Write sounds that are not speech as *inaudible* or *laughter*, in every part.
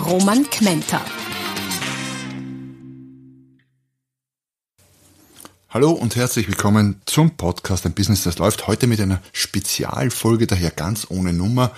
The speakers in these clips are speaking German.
Roman Kmenter. Hallo und herzlich willkommen zum Podcast Ein Business, das läuft. Heute mit einer Spezialfolge, daher ganz ohne Nummer.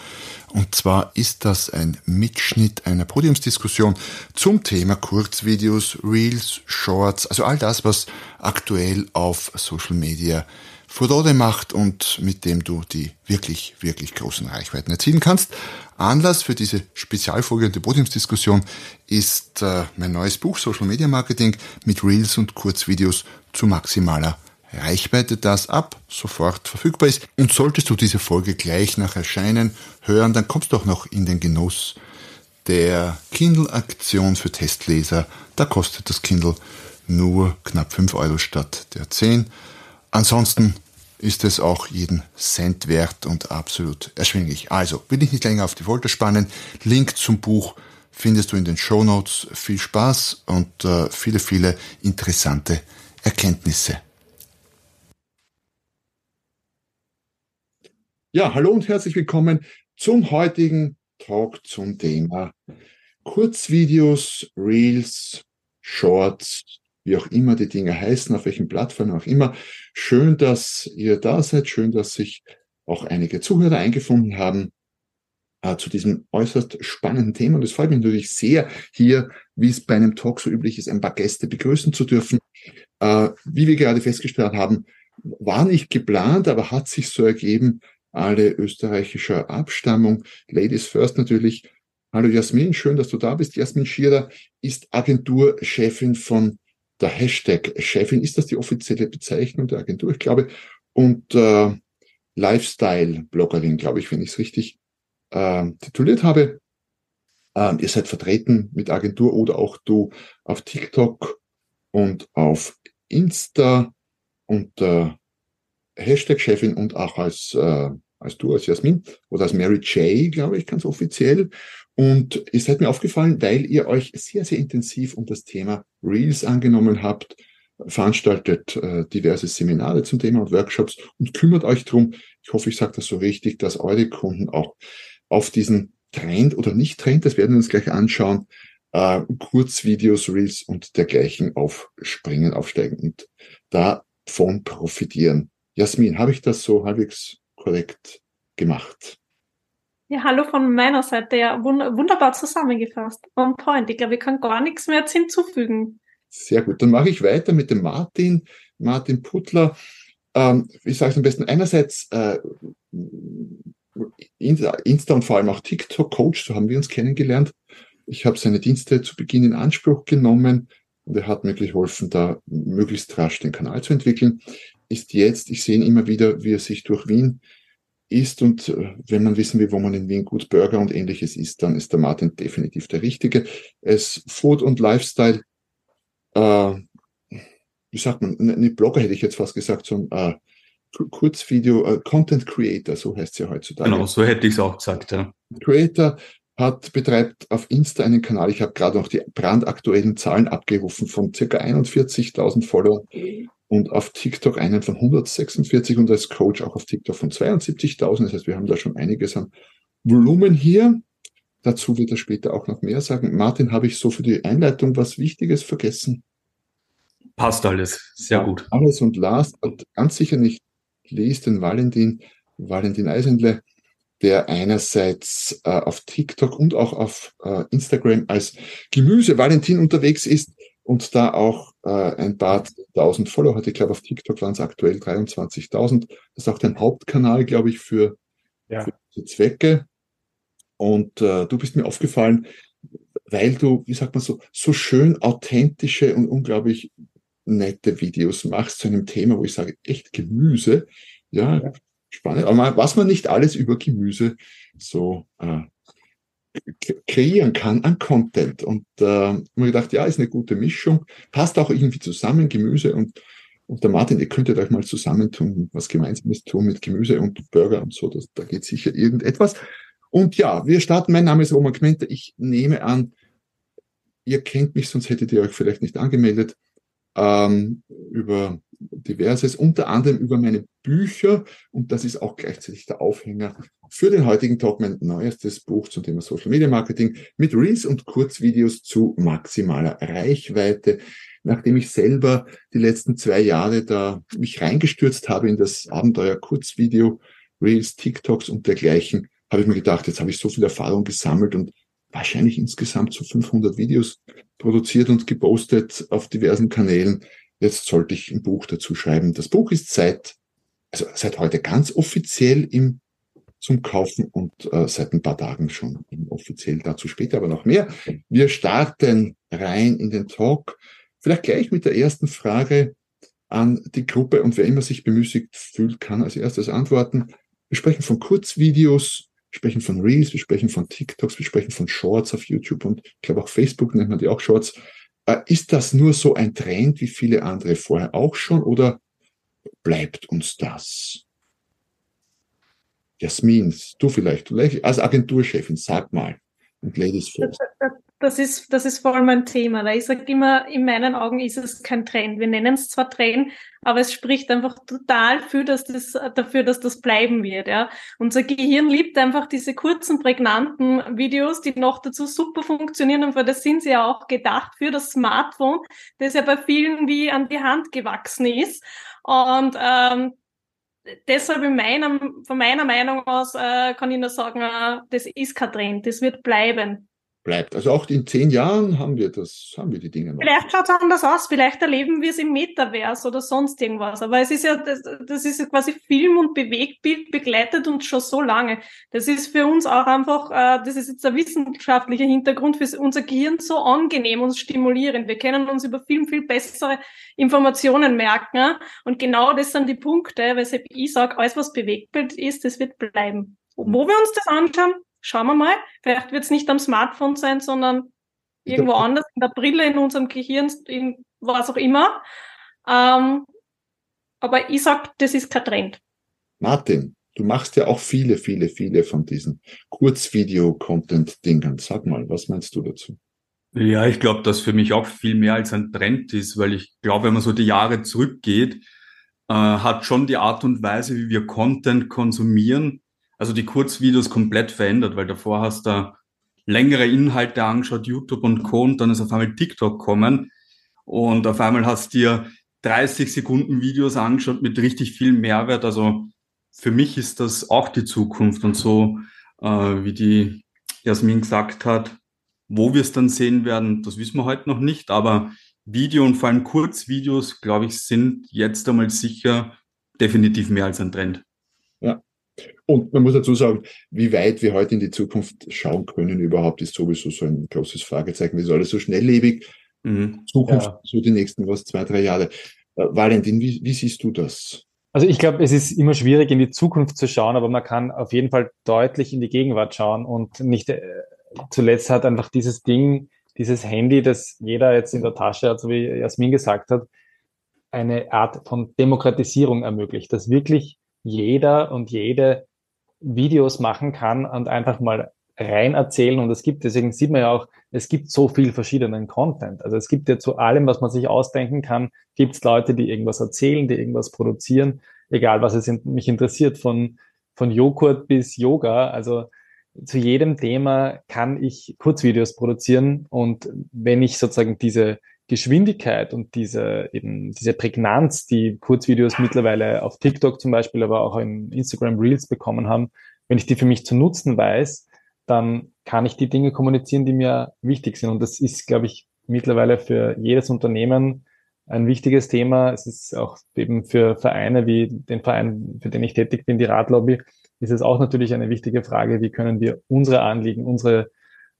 Und zwar ist das ein Mitschnitt einer Podiumsdiskussion zum Thema Kurzvideos, Reels, Shorts, also all das, was aktuell auf Social Media Furore macht und mit dem du die wirklich, wirklich großen Reichweiten erzielen kannst. Anlass für diese Spezialfolge und die Podiumsdiskussion ist äh, mein neues Buch Social Media Marketing mit Reels und Kurzvideos zu maximaler Reichweite, das ab sofort verfügbar ist. Und solltest du diese Folge gleich nach Erscheinen hören, dann kommst du auch noch in den Genuss der Kindle-Aktion für Testleser. Da kostet das Kindle nur knapp 5 Euro statt der 10. Ansonsten ist es auch jeden Cent wert und absolut erschwinglich. Also, will ich nicht länger auf die Folter spannen. Link zum Buch findest du in den Show Notes. Viel Spaß und äh, viele, viele interessante Erkenntnisse. Ja, hallo und herzlich willkommen zum heutigen Talk zum Thema Kurzvideos, Reels, Shorts, wie auch immer die Dinge heißen, auf welchen Plattformen auch immer. Schön, dass ihr da seid, schön, dass sich auch einige Zuhörer eingefunden haben äh, zu diesem äußerst spannenden Thema. Und es freut mich natürlich sehr, hier, wie es bei einem Talk so üblich ist, ein paar Gäste begrüßen zu dürfen. Äh, wie wir gerade festgestellt haben, war nicht geplant, aber hat sich so ergeben, alle österreichischer Abstammung. Ladies first natürlich. Hallo Jasmin, schön, dass du da bist. Jasmin Schierer ist Agenturchefin von der Hashtag Chefin. Ist das die offizielle Bezeichnung der Agentur? Ich glaube. Und äh, Lifestyle-Bloggerin, glaube ich, wenn ich es richtig äh, tituliert habe. Ähm, ihr seid vertreten mit Agentur oder auch du auf TikTok und auf Insta unter Hashtag Chefin und auch als, äh, als du, als Jasmin oder als Mary J, glaube ich, ganz offiziell. Und ihr seid mir aufgefallen, weil ihr euch sehr, sehr intensiv um das Thema Reels angenommen habt, veranstaltet äh, diverse Seminare zum Thema und Workshops und kümmert euch drum. Ich hoffe, ich sage das so richtig, dass eure Kunden auch auf diesen Trend oder nicht Trend, das werden wir uns gleich anschauen, äh, Kurzvideos, Reels und dergleichen aufspringen, aufsteigen und davon profitieren. Jasmin, habe ich das so halbwegs korrekt gemacht? Ja, hallo von meiner Seite. Ja, wunderbar zusammengefasst. On point. Ich glaube, ich kann gar nichts mehr hinzufügen. Sehr gut. Dann mache ich weiter mit dem Martin, Martin Puttler. Ähm, wie sage ich am besten? Einerseits äh, Insta und vor allem auch TikTok-Coach, so haben wir uns kennengelernt. Ich habe seine Dienste zu Beginn in Anspruch genommen und er hat mir geholfen, da möglichst rasch den Kanal zu entwickeln ist jetzt, ich sehe ihn immer wieder, wie er sich durch Wien isst und äh, wenn man wissen will, wo man in Wien gut Burger und ähnliches isst, dann ist der Martin definitiv der Richtige. Es Food und Lifestyle, äh, wie sagt man, nicht Blogger hätte ich jetzt fast gesagt, sondern äh, Kurzvideo, äh, Content Creator, so heißt es ja heutzutage. Genau, so hätte ich es auch gesagt, ja. Creator hat, betreibt auf Insta einen Kanal. Ich habe gerade noch die brandaktuellen Zahlen abgerufen von circa 41.000 Followern und auf TikTok einen von 146 und als Coach auch auf TikTok von 72.000. Das heißt, wir haben da schon einiges an Volumen hier. Dazu wird er später auch noch mehr sagen. Martin, habe ich so für die Einleitung was Wichtiges vergessen? Passt alles, sehr gut. Alles und last, und ganz sicher nicht least den Valentin, Valentin Eisenle, der einerseits äh, auf TikTok und auch auf äh, Instagram als Gemüse Valentin unterwegs ist und da auch äh, ein paar tausend Follower hat. Ich glaube, auf TikTok waren es aktuell 23.000. Das ist auch dein Hauptkanal, glaube ich, für, ja. für diese Zwecke. Und äh, du bist mir aufgefallen, weil du, wie sagt man so, so schön authentische und unglaublich nette Videos machst zu einem Thema, wo ich sage, echt Gemüse. Ja, ja. spannend. Aber was man nicht alles über Gemüse so äh, kreieren kann an Content. Und äh, mir gedacht, ja, ist eine gute Mischung, passt auch irgendwie zusammen, Gemüse und, und der Martin, ihr könntet euch mal zusammentun, was Gemeinsames tun mit Gemüse und Burger und so, das, da geht sicher irgendetwas. Und ja, wir starten. Mein Name ist Roman Kmente. Ich nehme an, ihr kennt mich, sonst hättet ihr euch vielleicht nicht angemeldet, ähm, über diverses, unter anderem über meine Bücher. Und das ist auch gleichzeitig der Aufhänger für den heutigen Talk, mein neuestes Buch zum Thema Social Media Marketing mit Reels und Kurzvideos zu maximaler Reichweite. Nachdem ich selber die letzten zwei Jahre da mich reingestürzt habe in das Abenteuer Kurzvideo, Reels, TikToks und dergleichen, habe ich mir gedacht, jetzt habe ich so viel Erfahrung gesammelt und wahrscheinlich insgesamt so 500 Videos produziert und gepostet auf diversen Kanälen. Jetzt sollte ich ein Buch dazu schreiben. Das Buch ist seit, also seit heute ganz offiziell im, zum Kaufen und äh, seit ein paar Tagen schon offiziell dazu später, aber noch mehr. Wir starten rein in den Talk. Vielleicht gleich mit der ersten Frage an die Gruppe und wer immer sich bemüßigt fühlt, kann als erstes antworten. Wir sprechen von Kurzvideos, wir sprechen von Reels, wir sprechen von TikToks, wir sprechen von Shorts auf YouTube und ich glaube auch Facebook nennt man die auch Shorts. Äh, ist das nur so ein Trend wie viele andere vorher auch schon oder bleibt uns das? Jasmin, du vielleicht, als Agenturchefin, sag mal. Und Ladies first. Das ist, das ist vor allem ein Thema. Weil ich sage immer, in meinen Augen ist es kein Trend. Wir nennen es zwar Trend, aber es spricht einfach total für, dass das, dafür, dass das bleiben wird. Ja. Unser Gehirn liebt einfach diese kurzen, prägnanten Videos, die noch dazu super funktionieren. Und das sind sie ja auch gedacht für das Smartphone, das ja bei vielen wie an die Hand gewachsen ist. Und ähm, deshalb in meiner, von meiner Meinung aus äh, kann ich nur sagen, äh, das ist kein Trend, das wird bleiben bleibt. Also auch in zehn Jahren haben wir das, haben wir die Dinge noch. Vielleicht schaut es anders aus, vielleicht erleben wir es im Metaverse oder sonst irgendwas. Aber es ist ja, das, das ist quasi Film und Bewegtbild begleitet uns schon so lange. Das ist für uns auch einfach, äh, das ist jetzt ein wissenschaftlicher Hintergrund für unser Gehirn so angenehm und stimulierend. Wir können uns über viel, viel bessere Informationen merken. Und genau das sind die Punkte, weshalb ich sage, alles was Bewegtbild ist, das wird bleiben. Wo wir uns das anschauen, schauen wir mal. Vielleicht wird es nicht am Smartphone sein, sondern irgendwo anders, in der Brille, in unserem Gehirn, in was auch immer. Ähm, aber ich sag, das ist kein Trend. Martin, du machst ja auch viele, viele, viele von diesen Kurzvideo-Content-Dingern. Sag mal, was meinst du dazu? Ja, ich glaube, dass für mich auch viel mehr als ein Trend ist, weil ich glaube, wenn man so die Jahre zurückgeht, äh, hat schon die Art und Weise, wie wir Content konsumieren, also die Kurzvideos komplett verändert, weil davor hast du längere Inhalte angeschaut, YouTube und Co. und dann ist auf einmal TikTok kommen und auf einmal hast du dir 30 Sekunden Videos angeschaut mit richtig viel Mehrwert. Also für mich ist das auch die Zukunft und so, äh, wie die Jasmin gesagt hat, wo wir es dann sehen werden, das wissen wir heute noch nicht, aber Video und vor allem Kurzvideos, glaube ich, sind jetzt einmal sicher definitiv mehr als ein Trend. Ja, und man muss dazu sagen, wie weit wir heute in die Zukunft schauen können überhaupt, ist sowieso so ein großes Fragezeichen. Wir sind alles so schnelllebig. Mhm. Zukunft, ja. so die nächsten was, zwei, drei Jahre. Äh, Valentin, wie, wie siehst du das? Also ich glaube, es ist immer schwierig, in die Zukunft zu schauen, aber man kann auf jeden Fall deutlich in die Gegenwart schauen und nicht äh, zuletzt hat einfach dieses Ding, dieses Handy, das jeder jetzt in der Tasche hat, so wie Jasmin gesagt hat, eine Art von Demokratisierung ermöglicht, dass wirklich jeder und jede Videos machen kann und einfach mal rein erzählen. Und es gibt, deswegen sieht man ja auch, es gibt so viel verschiedenen Content. Also es gibt ja zu allem, was man sich ausdenken kann, gibt es Leute, die irgendwas erzählen, die irgendwas produzieren, egal was es mich interessiert, von, von Joghurt bis Yoga. Also zu jedem Thema kann ich Kurzvideos produzieren. Und wenn ich sozusagen diese Geschwindigkeit und diese eben diese Prägnanz, die Kurzvideos mittlerweile auf TikTok zum Beispiel, aber auch in Instagram Reels bekommen haben, wenn ich die für mich zu nutzen weiß, dann kann ich die Dinge kommunizieren, die mir wichtig sind. Und das ist, glaube ich, mittlerweile für jedes Unternehmen ein wichtiges Thema. Es ist auch eben für Vereine wie den Verein, für den ich tätig bin, die Radlobby, ist es auch natürlich eine wichtige Frage, wie können wir unsere Anliegen, unsere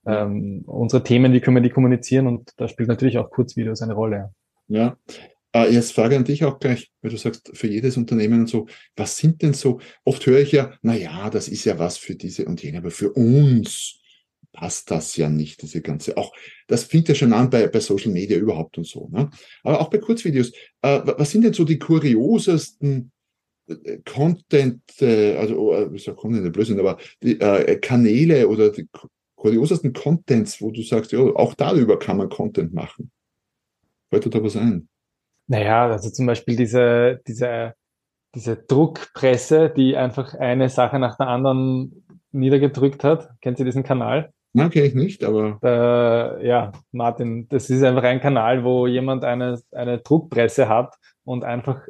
ähm, unsere Themen, wie können wir die kommunizieren und da spielt natürlich auch Kurzvideos eine Rolle. Ja. Äh, jetzt frage an dich auch gleich, weil du sagst, für jedes Unternehmen und so, was sind denn so, oft höre ich ja, na ja, das ist ja was für diese und jene, aber für uns, passt das ja nicht, diese ganze, auch, das fängt ja schon an bei, bei Social Media überhaupt und so, ne? Aber auch bei Kurzvideos, äh, was sind denn so die kuriosesten äh, Content, äh, also, oh, ich sag Content, Blödsinn, aber die äh, Kanäle oder die kuriosesten Contents, wo du sagst, ja, auch darüber kann man Content machen. Fällt dir da was ein? Naja, also zum Beispiel diese, diese, diese Druckpresse, die einfach eine Sache nach der anderen niedergedrückt hat. Kennt ihr diesen Kanal? Nein, kenne ich nicht, aber. Äh, ja, Martin, das ist einfach ein Kanal, wo jemand eine, eine Druckpresse hat und einfach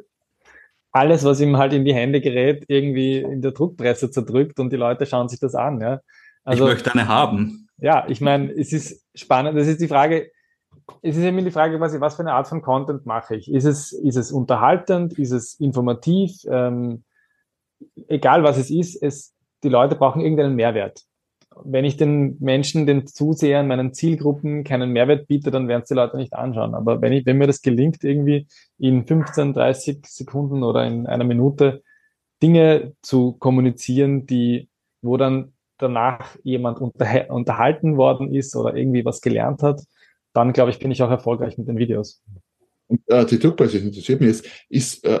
alles, was ihm halt in die Hände gerät, irgendwie in der Druckpresse zerdrückt und die Leute schauen sich das an. Ja. Also, ich möchte eine haben. Ja, ich meine, es ist spannend. Das ist die Frage, es ist immer die Frage, was, was für eine Art von Content mache ich. Ist es, ist es unterhaltend? Ist es informativ? Ähm, egal was es ist, es, die Leute brauchen irgendeinen Mehrwert. Wenn ich den Menschen, den Zusehern, meinen Zielgruppen keinen Mehrwert biete, dann werden es die Leute nicht anschauen. Aber wenn, ich, wenn mir das gelingt, irgendwie in 15, 30 Sekunden oder in einer Minute Dinge zu kommunizieren, die, wo dann danach jemand unter, unterhalten worden ist oder irgendwie was gelernt hat, dann glaube ich, bin ich auch erfolgreich mit den Videos. Und äh, die Druckpresse interessiert mich jetzt, ist äh,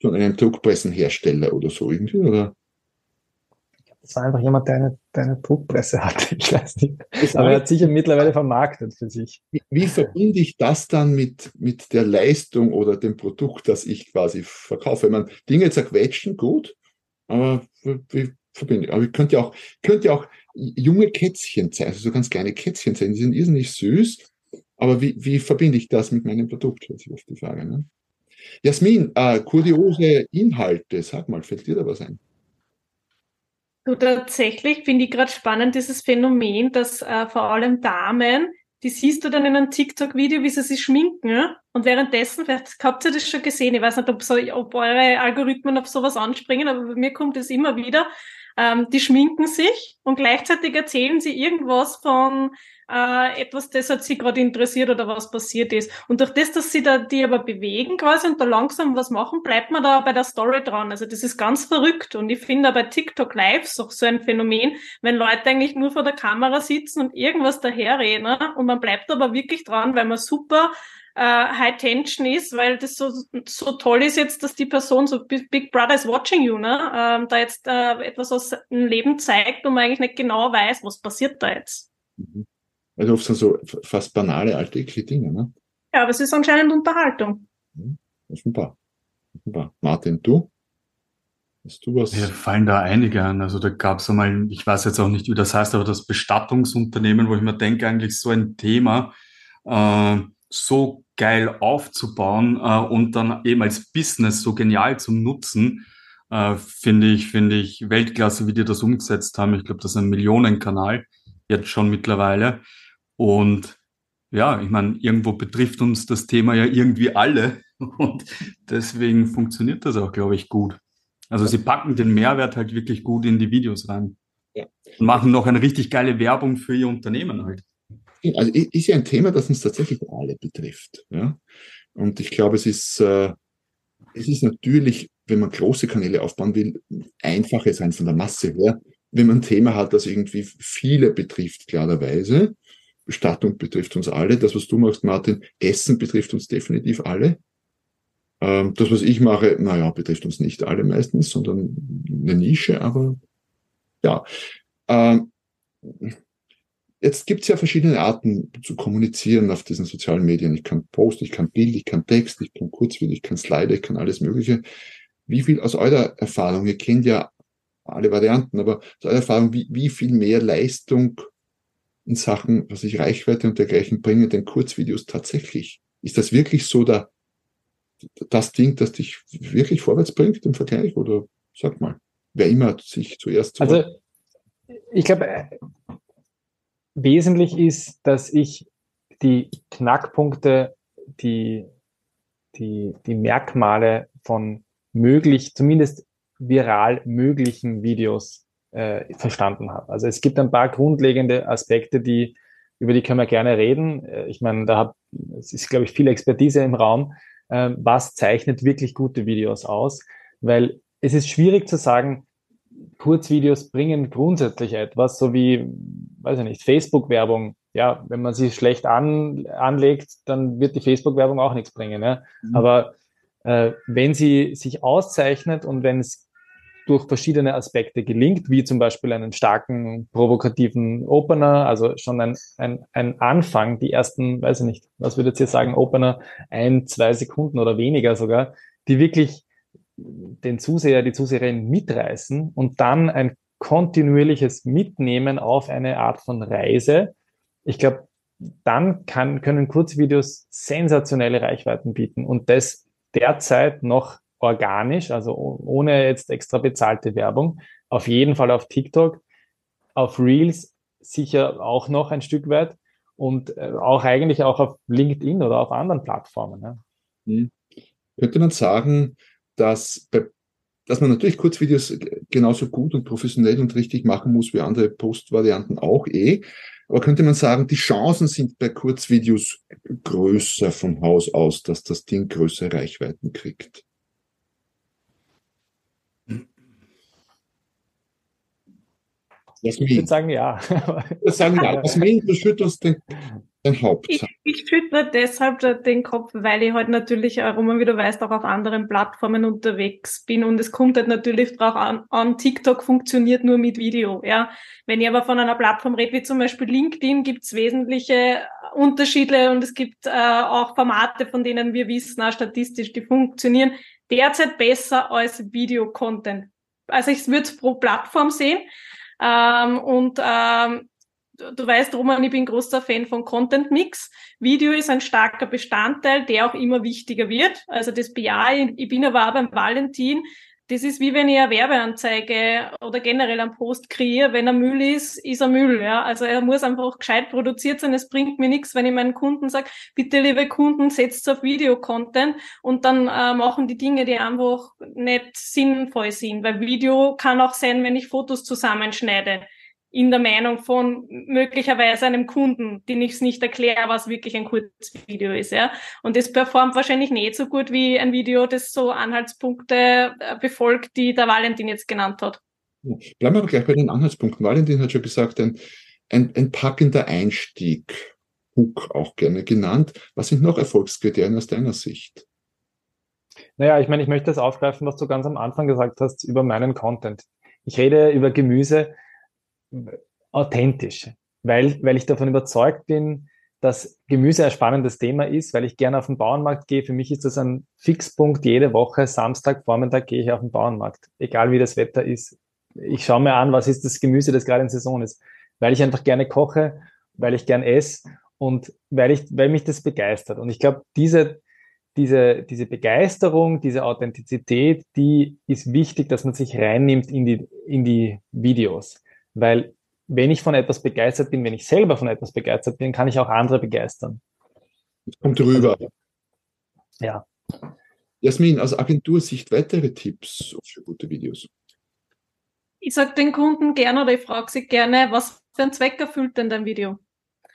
von einem Druckpressenhersteller oder so irgendwie, oder? Das war einfach jemand, der eine, der eine Druckpresse hatte. *laughs* Ich weiß nicht. Aber er hat sicher mittlerweile vermarktet für sich. Wie, verbinde ich das dann mit, mit der Leistung oder dem Produkt, das ich quasi verkaufe? Wenn man Dinge zerquetschen, gut, aber wie ich? Aber ich könnte ja auch, könnte ja auch junge Kätzchen sein, also so ganz kleine Kätzchen sein, die sind irrsinnig süß aber wie, wie verbinde ich das mit meinem Produkt? Das ist oft die Frage. Ne? Jasmin, äh, kuriose Inhalte, sag mal, fällt dir da was ein? Du, tatsächlich finde ich gerade spannend dieses Phänomen, dass äh, vor allem Damen, die siehst du dann in einem TikTok-Video, wie sie sich schminken. Und währenddessen, vielleicht habt ihr das schon gesehen, ich weiß nicht, ob, so, ob eure Algorithmen auf sowas anspringen, aber bei mir kommt es immer wieder. Ähm, die schminken sich und gleichzeitig erzählen sie irgendwas von äh, etwas, das hat sie gerade interessiert oder was passiert ist. Und durch das, dass sie da die aber bewegen quasi und da langsam was machen, bleibt man da bei der Story dran. Also das ist ganz verrückt. Und ich finde bei TikTok Live auch so ein Phänomen, wenn Leute eigentlich nur vor der Kamera sitzen und irgendwas daherreden ne? und man bleibt aber wirklich dran, weil man super äh, High Tension ist, weil das so, so toll ist jetzt, dass die Person so Big Brother is watching you, ne? Ähm, da jetzt äh, etwas aus dem Leben zeigt und man eigentlich nicht genau weiß, was passiert da jetzt. Mhm. Also oft sind so fast banale alltägliche Dinge, ne? Ja, aber es ist anscheinend Unterhaltung. Mhm. Offenbar. Offenbar. Martin, du? Hast du was? Mir fallen da einige an. Also da gab es einmal, ich weiß jetzt auch nicht, wie das heißt, aber das Bestattungsunternehmen, wo ich mir denke, eigentlich so ein Thema äh, so geil aufzubauen äh, und dann eben als Business so genial zum Nutzen, äh, finde ich, finde ich Weltklasse, wie die das umgesetzt haben. Ich glaube, das ist ein Millionenkanal jetzt schon mittlerweile. Und ja, ich meine, irgendwo betrifft uns das Thema ja irgendwie alle *laughs* und deswegen funktioniert das auch, glaube ich, gut. Also sie packen den Mehrwert halt wirklich gut in die Videos rein ja. und machen noch eine richtig geile Werbung für ihr Unternehmen halt. Also ist ja ein Thema, das uns tatsächlich alle betrifft. Ja? Und ich glaube, es ist, äh, es ist natürlich, wenn man große Kanäle aufbauen will, einfacher sein von der Masse her, wenn man ein Thema hat, das irgendwie viele betrifft, klarerweise. Bestattung betrifft uns alle. Das, was du machst, Martin, Essen betrifft uns definitiv alle. Ähm, das, was ich mache, naja, betrifft uns nicht alle meistens, sondern eine Nische, aber ja. Ähm, jetzt gibt es ja verschiedene Arten zu kommunizieren auf diesen sozialen Medien. Ich kann Post, ich kann Bild, ich kann Text, ich kann Kurzvideo, ich kann Slide, ich kann alles Mögliche. Wie viel aus eurer Erfahrung, ihr kennt ja alle Varianten, aber aus eurer Erfahrung, wie, wie viel mehr Leistung in Sachen, was ich Reichweite und dergleichen bringe, den Kurzvideos tatsächlich? Ist das wirklich so der, das Ding, das dich wirklich vorwärts bringt im Vergleich? Oder sag mal, wer immer sich zuerst. Also, ich glaube, äh, wesentlich ist, dass ich die Knackpunkte, die, die, die Merkmale von möglich, zumindest viral möglichen Videos äh, verstanden habe. Also es gibt ein paar grundlegende Aspekte, die über die können wir gerne reden. Äh, ich meine, da hab, es ist, glaube ich, viel Expertise im Raum. Äh, was zeichnet wirklich gute Videos aus? Weil es ist schwierig zu sagen, Kurzvideos bringen grundsätzlich etwas, so wie, weiß ich nicht, Facebook-Werbung. Ja, wenn man sie schlecht an, anlegt, dann wird die Facebook-Werbung auch nichts bringen. Ja? Mhm. Aber äh, wenn sie sich auszeichnet und wenn es durch verschiedene Aspekte gelingt, wie zum Beispiel einen starken, provokativen Opener, also schon ein, ein, ein Anfang, die ersten, weiß ich nicht, was würde jetzt hier sagen, Opener, ein, zwei Sekunden oder weniger sogar, die wirklich den Zuseher, die Zuseherin mitreißen und dann ein kontinuierliches Mitnehmen auf eine Art von Reise. Ich glaube, dann kann, können Kurzvideos sensationelle Reichweiten bieten und das derzeit noch organisch, also ohne jetzt extra bezahlte Werbung. Auf jeden Fall auf TikTok, auf Reels sicher auch noch ein Stück weit und äh, auch eigentlich auch auf LinkedIn oder auf anderen Plattformen. Ja. Mhm. Könnte man sagen, dass, bei, dass man natürlich Kurzvideos genauso gut und professionell und richtig machen muss wie andere Postvarianten auch eh. Aber könnte man sagen, die Chancen sind bei Kurzvideos größer von Haus aus, dass das Ding größere Reichweiten kriegt? Ich würde sagen ja. Ich würde sagen ja. *laughs* Jasmin, du schüttelst den, Haupt. Ich, ich schüttle deshalb den Kopf, weil ich halt natürlich, Roman, wie du weißt, auch auf anderen Plattformen unterwegs bin und es kommt halt natürlich drauf an, an, TikTok funktioniert nur mit Video, ja. Wenn ich aber von einer Plattform rede, wie zum Beispiel LinkedIn, gibt es wesentliche Unterschiede und es gibt äh, auch Formate, von denen wir wissen, auch statistisch, die funktionieren derzeit besser als Video-Content. Also ich würde es pro Plattform sehen. Ähm, und ähm, du weißt, Roman, ich bin großer Fan von Content Mix. Video ist ein starker Bestandteil, der auch immer wichtiger wird. Also das ich. Ich bin aber auch beim Valentin das ist wie wenn ich eine Werbeanzeige oder generell einen Post kreiere. Wenn er Müll ist, ist er Müll. Ja? Also er muss einfach gescheit produziert sein. Es bringt mir nichts, wenn ich meinen Kunden sage, bitte liebe Kunden, setzt auf Videocontent und dann äh, machen die Dinge, die einfach nicht sinnvoll sind. Weil Video kann auch sein, wenn ich Fotos zusammenschneide in der Meinung von möglicherweise einem Kunden, den ich es nicht erkläre, was wirklich ein Kurzvideo ist. Ja? Und das performt wahrscheinlich nicht so gut wie ein Video, das so Anhaltspunkte äh, befolgt, die der Valentin jetzt genannt hat. Bleiben wir aber gleich bei den Anhaltspunkten. Valentin hat schon gesagt, ein, ein, ein packender Einstieg, Hook auch gerne genannt. Was sind noch Erfolgskriterien aus deiner Sicht? Naja, ich meine, ich möchte das aufgreifen, was du ganz am Anfang gesagt hast über meinen Content. Ich rede über Gemüse, authentisch, weil, weil ich davon überzeugt bin, dass Gemüse ein spannendes Thema ist, weil ich gerne auf den Bauernmarkt gehe. Für mich ist das ein Fixpunkt. Jede Woche, Samstag, Vormittag gehe ich auf den Bauernmarkt, egal wie das Wetter ist. Ich schaue mir an, was ist das Gemüse, das gerade in Saison ist, weil ich einfach gerne koche, weil ich gern esse und weil ich, weil mich das begeistert. Und ich glaube, diese, diese, diese Begeisterung, diese Authentizität, die ist wichtig, dass man sich reinnimmt in die, in die Videos. Weil wenn ich von etwas begeistert bin, wenn ich selber von etwas begeistert bin, kann ich auch andere begeistern. Kommt rüber. Ja. Jasmin, aus Agentursicht weitere Tipps für gute Videos? Ich sage den Kunden gerne oder ich frage sie gerne, was für einen Zweck erfüllt denn dein Video?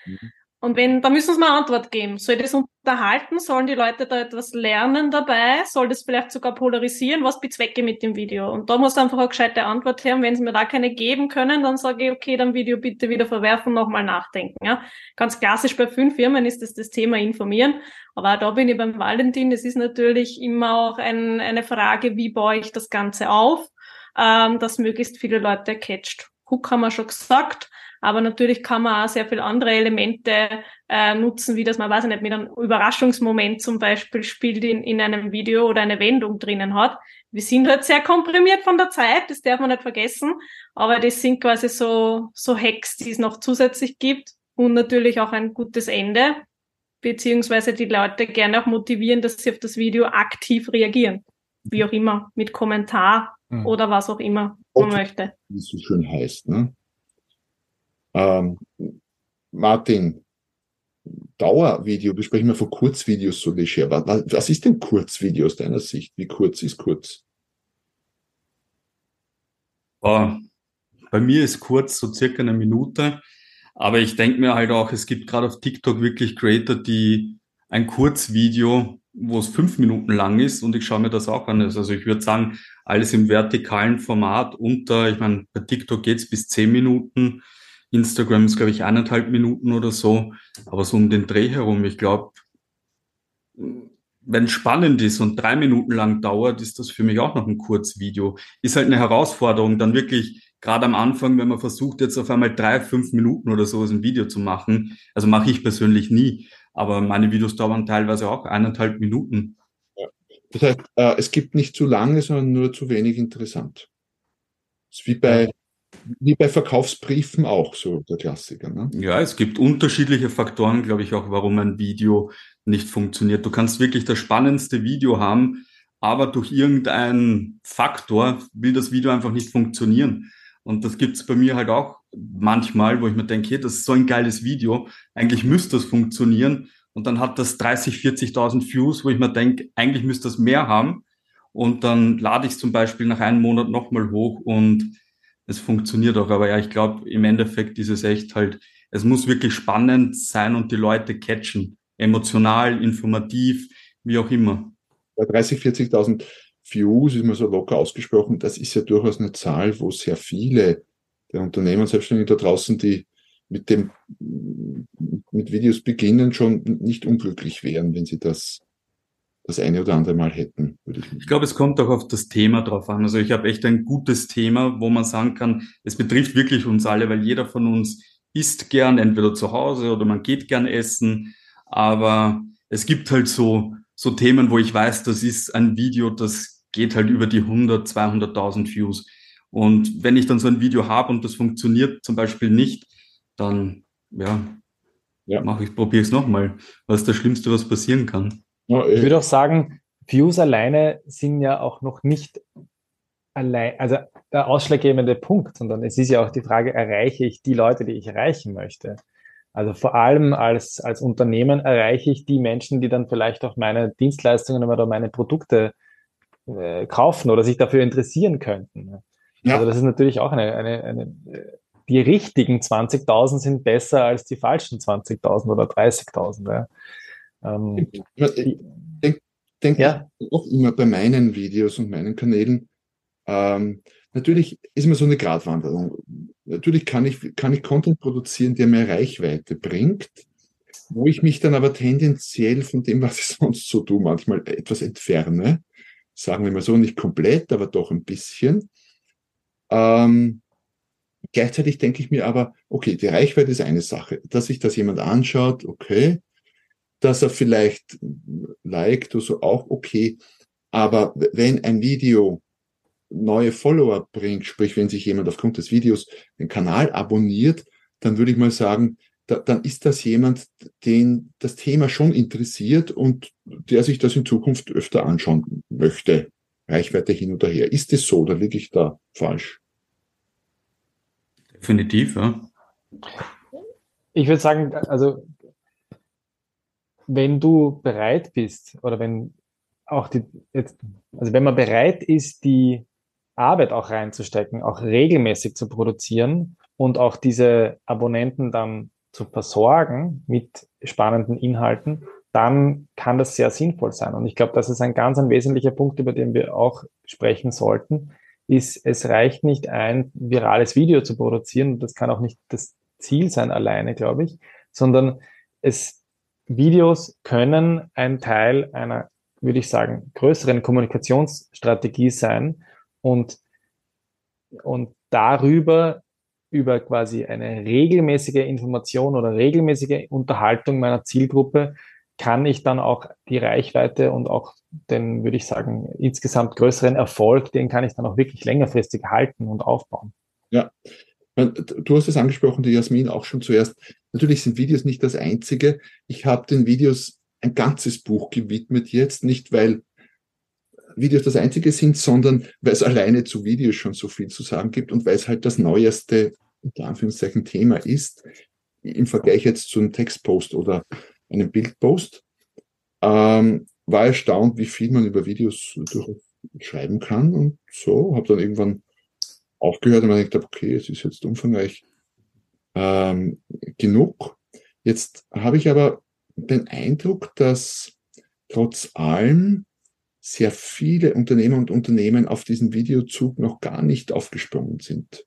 Mhm. Und wenn, da müssen sie eine Antwort geben. Soll das unterhalten? Sollen die Leute da etwas lernen dabei? Soll das vielleicht sogar polarisieren? Was bezwecke mit dem Video? Und da muss einfach eine gescheite Antwort her. Und wenn sie mir da keine geben können, dann sage ich, okay, dann Video bitte wieder verwerfen, nochmal nachdenken. Ja? Ganz klassisch bei fünf Firmen ist das das Thema informieren. Aber auch da bin ich beim Valentin. Es ist natürlich immer auch ein, eine Frage, wie baue ich das Ganze auf, ähm, dass möglichst viele Leute catcht. Hook haben wir schon gesagt. Aber natürlich kann man auch sehr viele andere Elemente äh, nutzen, wie das man, weiß ich nicht, mit einem Überraschungsmoment zum Beispiel spielt in, in einem Video oder eine Wendung drinnen hat. Wir sind halt sehr komprimiert von der Zeit, das darf man nicht vergessen. Aber das sind quasi so, so Hacks, die es noch zusätzlich gibt. Und natürlich auch ein gutes Ende, beziehungsweise die Leute gerne auch motivieren, dass sie auf das Video aktiv reagieren. Wie auch immer, mit Kommentar mhm. oder was auch immer man möchte. Wie es so schön heißt, ne? Ähm, Martin, Dauervideo, wir sprechen mal von Kurzvideos so leger. Was, was ist denn Kurzvideo aus deiner Sicht? Wie kurz ist kurz? Oh, bei mir ist kurz so circa eine Minute. Aber ich denke mir halt auch, es gibt gerade auf TikTok wirklich Creator, die ein Kurzvideo, wo es fünf Minuten lang ist, und ich schaue mir das auch an. Also ich würde sagen, alles im vertikalen Format unter, ich meine, bei TikTok geht's bis zehn Minuten, Instagram ist, glaube ich, eineinhalb Minuten oder so, aber so um den Dreh herum, ich glaube, wenn spannend ist und drei Minuten lang dauert, ist das für mich auch noch ein Kurzvideo. Ist halt eine Herausforderung, dann wirklich gerade am Anfang, wenn man versucht, jetzt auf einmal drei, fünf Minuten oder so ein Video zu machen. Also mache ich persönlich nie, aber meine Videos dauern teilweise auch eineinhalb Minuten. Das heißt, äh, es gibt nicht zu lange, sondern nur zu wenig interessant. Das ist wie bei, wie bei Verkaufsbriefen auch so der Klassiker. Ne? Ja, es gibt unterschiedliche Faktoren, glaube ich, auch, warum ein Video nicht funktioniert. Du kannst wirklich das spannendste Video haben, aber durch irgendeinen Faktor will das Video einfach nicht funktionieren. Und das gibt's bei mir halt auch manchmal, wo ich mir denke, hey, das ist so ein geiles Video, eigentlich müsste das funktionieren. Und dann hat das 30, 40.000 Views, wo ich mir denke, eigentlich müsste das mehr haben. Und dann lade ich es zum Beispiel nach einem Monat nochmal hoch und es funktioniert auch. Aber ja, ich glaube, im Endeffekt ist es echt halt, es muss wirklich spannend sein und die Leute catchen. Emotional, informativ, wie auch immer. Bei 30, 40.000 Views ist mal so locker ausgesprochen, das ist ja durchaus eine Zahl, wo sehr viele der Unternehmen, Selbstständigen da draußen, die mit dem, mit Videos beginnen, schon nicht unglücklich wären, wenn sie das das eine oder andere Mal hätten. Würde ich, ich glaube, es kommt auch auf das Thema drauf an. Also ich habe echt ein gutes Thema, wo man sagen kann, es betrifft wirklich uns alle, weil jeder von uns isst gern, entweder zu Hause oder man geht gern essen. Aber es gibt halt so, so Themen, wo ich weiß, das ist ein Video, das geht halt über die 100, 200.000 Views. Und wenn ich dann so ein Video habe und das funktioniert zum Beispiel nicht, dann ja, ja. mache ich, probiere es nochmal. Was ist das Schlimmste, was passieren kann? Ich würde auch sagen, Views alleine sind ja auch noch nicht allein, also der ausschlaggebende Punkt, sondern es ist ja auch die Frage, erreiche ich die Leute, die ich erreichen möchte? Also vor allem als, als Unternehmen erreiche ich die Menschen, die dann vielleicht auch meine Dienstleistungen oder meine Produkte äh, kaufen oder sich dafür interessieren könnten. Ja. Also das ist natürlich auch eine, eine, eine die richtigen 20.000 sind besser als die falschen 20.000 oder 30.000. Ja. Ähm, ich denke denk ja. auch immer bei meinen Videos und meinen Kanälen, ähm, natürlich ist immer so eine Gratwanderung. Natürlich kann ich, kann ich Content produzieren, der mehr Reichweite bringt, wo ich mich dann aber tendenziell von dem, was ich *laughs* sonst so tue, manchmal etwas entferne sagen wir mal so, nicht komplett, aber doch ein bisschen. Ähm, gleichzeitig denke ich mir aber, okay, die Reichweite ist eine Sache. Dass sich das jemand anschaut, okay. Dass er vielleicht liked oder so, auch okay. Aber wenn ein Video neue Follower bringt, sprich, wenn sich jemand aufgrund des Videos den Kanal abonniert, dann würde ich mal sagen, da, dann ist das jemand, den das Thema schon interessiert und der sich das in Zukunft öfter anschauen möchte. Reichweite hin oder her. Ist es so oder liege ich da falsch? Definitiv, ja. Ich würde sagen, also wenn du bereit bist oder wenn auch die jetzt, also wenn man bereit ist, die Arbeit auch reinzustecken, auch regelmäßig zu produzieren und auch diese Abonnenten dann zu versorgen mit spannenden Inhalten, dann kann das sehr sinnvoll sein. Und ich glaube, das ist ein ganz ein wesentlicher Punkt, über den wir auch sprechen sollten, ist, es reicht nicht ein virales Video zu produzieren, das kann auch nicht das Ziel sein alleine, glaube ich, sondern es, Videos können ein Teil einer, würde ich sagen, größeren Kommunikationsstrategie sein und, und darüber über quasi eine regelmäßige Information oder regelmäßige Unterhaltung meiner Zielgruppe kann ich dann auch die Reichweite und auch den, würde ich sagen, insgesamt größeren Erfolg, den kann ich dann auch wirklich längerfristig halten und aufbauen. Ja, du hast es angesprochen, die Jasmin auch schon zuerst. Natürlich sind Videos nicht das Einzige. Ich habe den Videos ein ganzes Buch gewidmet jetzt, nicht weil Videos das Einzige sind, sondern weil es alleine zu Videos schon so viel zu sagen gibt und weil es halt das neueste, unter Anführungszeichen, Thema ist, im Vergleich jetzt zu einem Textpost oder einem Bildpost. Ähm, war erstaunt, wie viel man über Videos schreiben kann und so. Habe dann irgendwann aufgehört und mir gedacht, okay, es ist jetzt umfangreich ähm, genug. Jetzt habe ich aber den Eindruck, dass trotz allem sehr viele Unternehmer und Unternehmen auf diesen Videozug noch gar nicht aufgesprungen sind.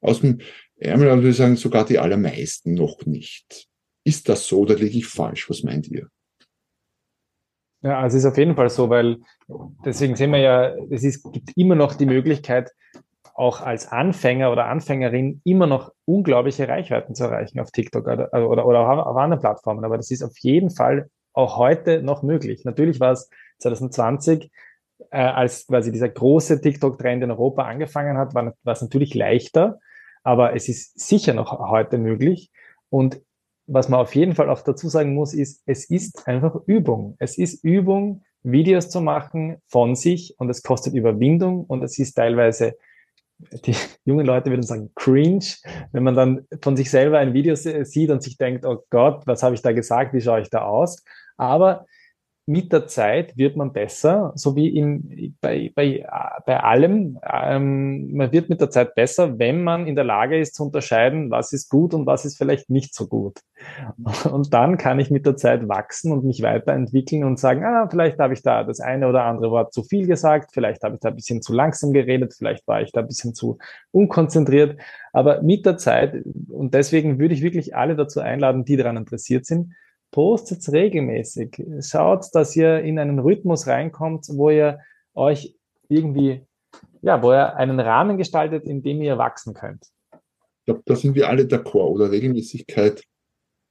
Aus dem Ärmel würde ich sagen, sogar die allermeisten noch nicht. Ist das so oder liege ich falsch? Was meint ihr? Ja, also es ist auf jeden Fall so, weil deswegen sehen wir ja, es ist, gibt immer noch die Möglichkeit, auch als Anfänger oder Anfängerin immer noch unglaubliche Reichweiten zu erreichen auf TikTok oder, oder, oder auf anderen Plattformen. Aber das ist auf jeden Fall auch heute noch möglich. Natürlich war es 2020, äh, als quasi dieser große TikTok-Trend in Europa angefangen hat, war, war es natürlich leichter, aber es ist sicher noch heute möglich. Und was man auf jeden Fall auch dazu sagen muss, ist, es ist einfach Übung. Es ist Übung, Videos zu machen von sich und es kostet Überwindung und es ist teilweise, die jungen Leute würden sagen, cringe, wenn man dann von sich selber ein Video sieht und sich denkt, oh Gott, was habe ich da gesagt, wie schaue ich da aus? Aber mit der Zeit wird man besser, so wie in, bei, bei, bei allem. Ähm, man wird mit der Zeit besser, wenn man in der Lage ist zu unterscheiden, was ist gut und was ist vielleicht nicht so gut. Und dann kann ich mit der Zeit wachsen und mich weiterentwickeln und sagen, ah, vielleicht habe ich da das eine oder andere Wort zu viel gesagt, vielleicht habe ich da ein bisschen zu langsam geredet, vielleicht war ich da ein bisschen zu unkonzentriert. Aber mit der Zeit, und deswegen würde ich wirklich alle dazu einladen, die daran interessiert sind, postet regelmäßig. Schaut, dass ihr in einen Rhythmus reinkommt, wo ihr euch irgendwie, ja, wo ihr einen Rahmen gestaltet, in dem ihr wachsen könnt. Ich glaube, da sind wir alle d'accord, oder? Regelmäßigkeit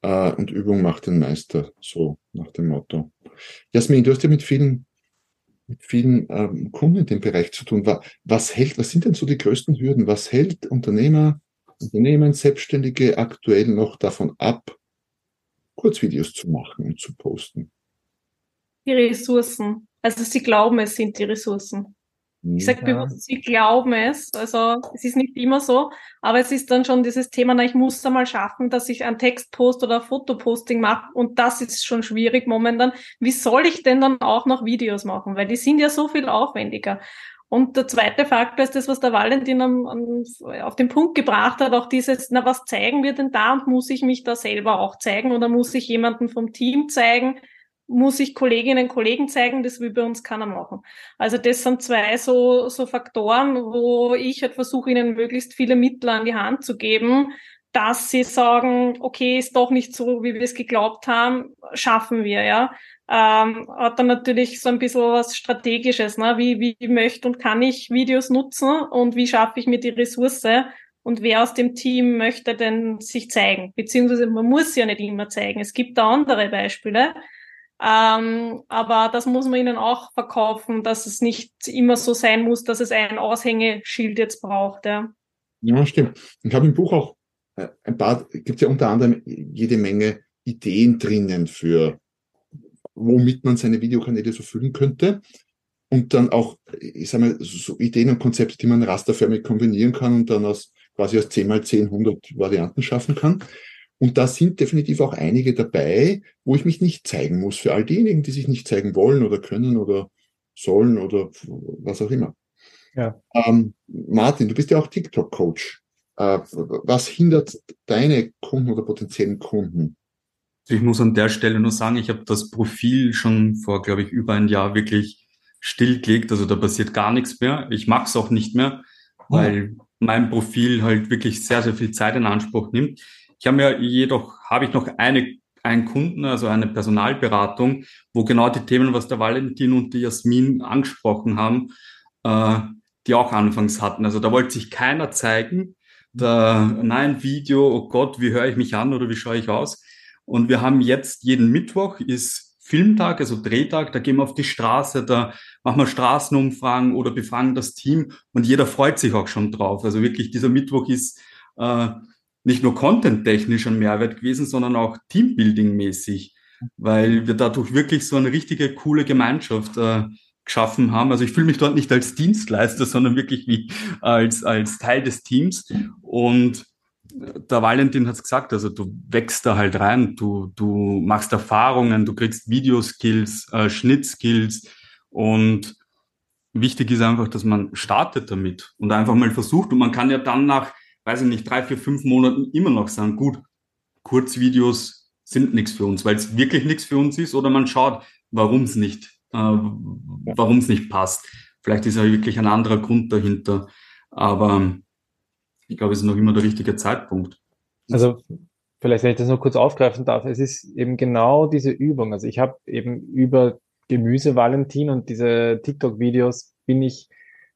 äh, und Übung macht den Meister, so nach dem Motto. Jasmin, du hast ja mit vielen, mit vielen ähm, Kunden in dem Bereich zu tun. Was hält, was sind denn so die größten Hürden? Was hält Unternehmer, Unternehmen, Selbstständige aktuell noch davon ab, Kurzvideos zu machen und zu posten? Die Ressourcen. Also sie glauben, es sind die Ressourcen. Ich sage bewusst, sie glauben es. Also es ist nicht immer so, aber es ist dann schon dieses Thema, na, ich muss einmal schaffen, dass ich ein Textpost oder ein Fotoposting mache und das ist schon schwierig momentan. Wie soll ich denn dann auch noch Videos machen? Weil die sind ja so viel aufwendiger. Und der zweite Faktor ist das, was der Valentin am, am, auf den Punkt gebracht hat, auch dieses, na, was zeigen wir denn da und muss ich mich da selber auch zeigen oder muss ich jemanden vom Team zeigen? Muss ich Kolleginnen und Kollegen zeigen? Das will bei uns keiner machen. Also das sind zwei so, so Faktoren, wo ich halt versuche, ihnen möglichst viele Mittel an die Hand zu geben, dass sie sagen, okay, ist doch nicht so, wie wir es geglaubt haben, schaffen wir, ja ähm, hat dann natürlich so ein bisschen was Strategisches. Ne? Wie, wie möchte und kann ich Videos nutzen und wie schaffe ich mir die Ressource und wer aus dem Team möchte denn sich zeigen? Beziehungsweise man muss ja nicht immer zeigen. Es gibt da andere Beispiele. Ähm, aber das muss man ihnen auch verkaufen, dass es nicht immer so sein muss, dass es ein Aushängeschild jetzt braucht. Ja, ja stimmt. Ich habe im Buch auch ein paar, gibt ja unter anderem jede Menge Ideen drinnen für womit man seine Videokanäle so füllen könnte. Und dann auch, ich sag mal, so Ideen und Konzepte, die man rasterförmig kombinieren kann und dann aus quasi aus 10 mal 10, 100 Varianten schaffen kann. Und da sind definitiv auch einige dabei, wo ich mich nicht zeigen muss. Für all diejenigen, die sich nicht zeigen wollen oder können oder sollen oder was auch immer. Ja. Ähm, Martin, du bist ja auch TikTok-Coach. Äh, was hindert deine Kunden oder potenziellen Kunden ich muss an der Stelle nur sagen, ich habe das Profil schon vor, glaube ich, über ein Jahr wirklich stillgelegt. Also da passiert gar nichts mehr. Ich mache es auch nicht mehr, weil oh. mein Profil halt wirklich sehr, sehr viel Zeit in Anspruch nimmt. Ich habe mir jedoch, habe ich noch eine, einen Kunden, also eine Personalberatung, wo genau die Themen, was der Valentin und die Jasmin angesprochen haben, äh, die auch anfangs hatten. Also da wollte sich keiner zeigen. Da, nein, Video, oh Gott, wie höre ich mich an oder wie schaue ich aus? Und wir haben jetzt jeden Mittwoch ist Filmtag, also Drehtag, da gehen wir auf die Straße, da machen wir Straßenumfragen oder befragen das Team und jeder freut sich auch schon drauf. Also wirklich, dieser Mittwoch ist äh, nicht nur content-technisch ein Mehrwert gewesen, sondern auch Teambuilding-mäßig, weil wir dadurch wirklich so eine richtige coole Gemeinschaft äh, geschaffen haben. Also ich fühle mich dort nicht als Dienstleister, sondern wirklich wie als, als Teil des Teams. Und der Valentin hat es gesagt, also du wächst da halt rein, du, du machst Erfahrungen, du kriegst Videoskills, äh, Schnittskills und wichtig ist einfach, dass man startet damit und einfach mal versucht und man kann ja dann nach, weiß ich nicht, drei, vier, fünf Monaten immer noch sagen, gut, Kurzvideos sind nichts für uns, weil es wirklich nichts für uns ist oder man schaut, warum es nicht warum es nicht passt. Vielleicht ist ja wirklich ein anderer Grund dahinter. Aber ich glaube, es ist noch immer der richtige Zeitpunkt. Also vielleicht, wenn ich das noch kurz aufgreifen darf, es ist eben genau diese Übung. Also ich habe eben über Gemüse Valentin und diese TikTok-Videos bin ich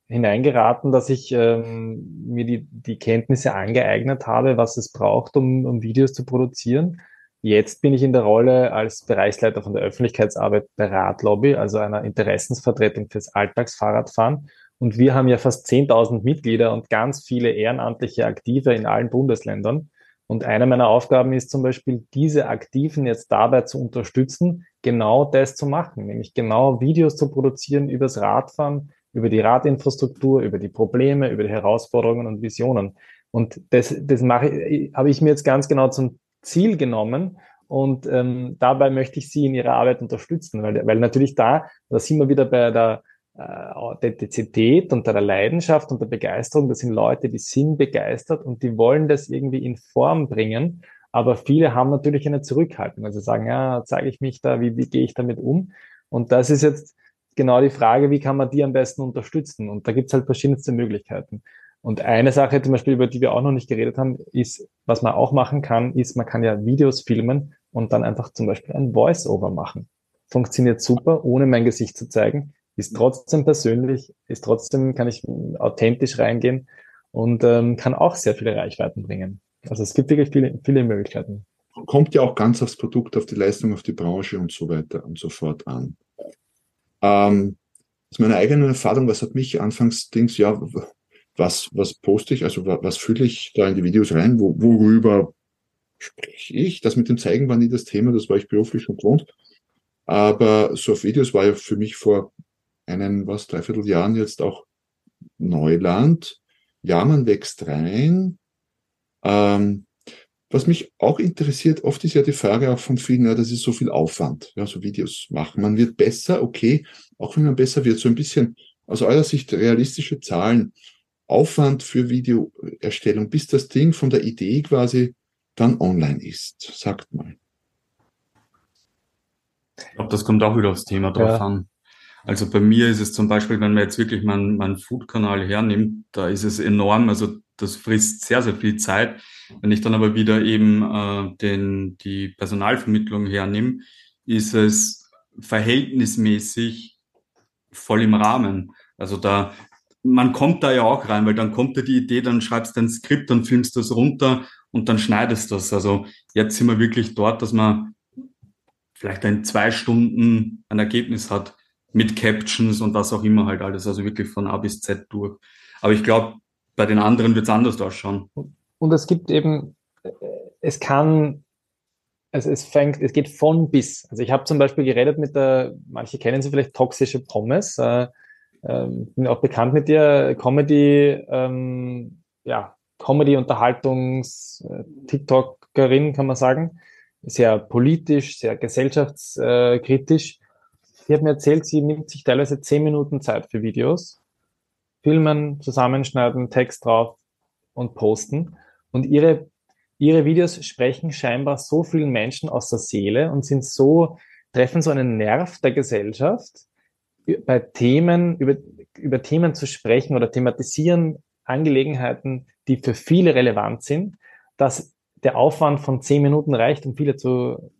hineingeraten, dass ich ähm, mir die, die Kenntnisse angeeignet habe, was es braucht, um, um Videos zu produzieren. Jetzt bin ich in der Rolle als Bereichsleiter von der Öffentlichkeitsarbeit bei Radlobby, also einer Interessensvertretung fürs Alltagsfahrradfahren. Und wir haben ja fast 10.000 Mitglieder und ganz viele ehrenamtliche Aktive in allen Bundesländern. Und eine meiner Aufgaben ist zum Beispiel, diese Aktiven jetzt dabei zu unterstützen, genau das zu machen, nämlich genau Videos zu produzieren übers Radfahren, über die Radinfrastruktur, über die Probleme, über die Herausforderungen und Visionen. Und das, das mache habe ich mir jetzt ganz genau zum Ziel genommen. Und ähm, dabei möchte ich Sie in Ihrer Arbeit unterstützen, weil, weil natürlich da, da sind wir wieder bei der äh, Authentizität und der Leidenschaft und der Begeisterung. Das sind Leute, die sind begeistert und die wollen das irgendwie in Form bringen. Aber viele haben natürlich eine Zurückhaltung. Also sagen, ja, zeige ich mich da, wie, wie gehe ich damit um? Und das ist jetzt genau die Frage, wie kann man die am besten unterstützen? Und da gibt es halt verschiedenste Möglichkeiten. Und eine Sache zum Beispiel, über die wir auch noch nicht geredet haben, ist, was man auch machen kann, ist, man kann ja Videos filmen und dann einfach zum Beispiel ein Voice-Over machen. Funktioniert super, ohne mein Gesicht zu zeigen, ist trotzdem persönlich, ist trotzdem, kann ich authentisch reingehen und ähm, kann auch sehr viele Reichweiten bringen. Also es gibt wirklich viele, viele Möglichkeiten. Kommt ja auch ganz aufs Produkt, auf die Leistung, auf die Branche und so weiter und so fort an. Ähm, aus meiner eigenen Erfahrung, was hat mich anfangs Dings, ja, was, was poste ich, also was fühle ich da in die Videos rein, wo, worüber spreche ich? Das mit dem Zeigen war nie das Thema, das war ich beruflich schon gewohnt. Aber so auf Videos war ja für mich vor einen, was, dreiviertel Jahren jetzt auch Neuland. Ja, man wächst rein. Ähm, was mich auch interessiert, oft ist ja die Frage auch von vielen, ja, das ist so viel Aufwand, ja, so Videos machen. Man wird besser, okay, auch wenn man besser wird, so ein bisschen aus eurer Sicht realistische Zahlen, Aufwand für Videoerstellung, bis das Ding von der Idee quasi dann online ist. Sagt mal. Ich glaube, das kommt auch wieder aufs Thema drauf ja. an. Also bei mir ist es zum Beispiel, wenn man jetzt wirklich meinen, meinen Food-Kanal hernimmt, da ist es enorm. Also das frisst sehr, sehr viel Zeit. Wenn ich dann aber wieder eben äh, den, die Personalvermittlung hernehme, ist es verhältnismäßig voll im Rahmen. Also da, man kommt da ja auch rein, weil dann kommt dir die Idee, dann schreibst du ein Skript, dann filmst du es runter und dann schneidest du das. Also jetzt sind wir wirklich dort, dass man vielleicht in zwei Stunden ein Ergebnis hat mit Captions und was auch immer halt alles, also wirklich von A bis Z durch. Aber ich glaube, bei den anderen wird es anders ausschauen. Und es gibt eben, es kann, also es fängt, es geht von bis. Also ich habe zum Beispiel geredet mit der, manche kennen sie vielleicht, toxische Pommes. Äh, äh, bin auch bekannt mit dir, Comedy, ähm, ja, Comedy-Unterhaltungs-TikTokerin, kann man sagen. Sehr politisch, sehr gesellschaftskritisch. Sie hat mir erzählt, sie nimmt sich teilweise zehn Minuten Zeit für Videos, filmen, zusammenschneiden, Text drauf und posten. Und ihre, ihre Videos sprechen scheinbar so vielen Menschen aus der Seele und sind so, treffen so einen Nerv der Gesellschaft, bei Themen, über, über Themen zu sprechen oder thematisieren, Angelegenheiten, die für viele relevant sind, dass der Aufwand von zehn Minuten reicht, um viele zu,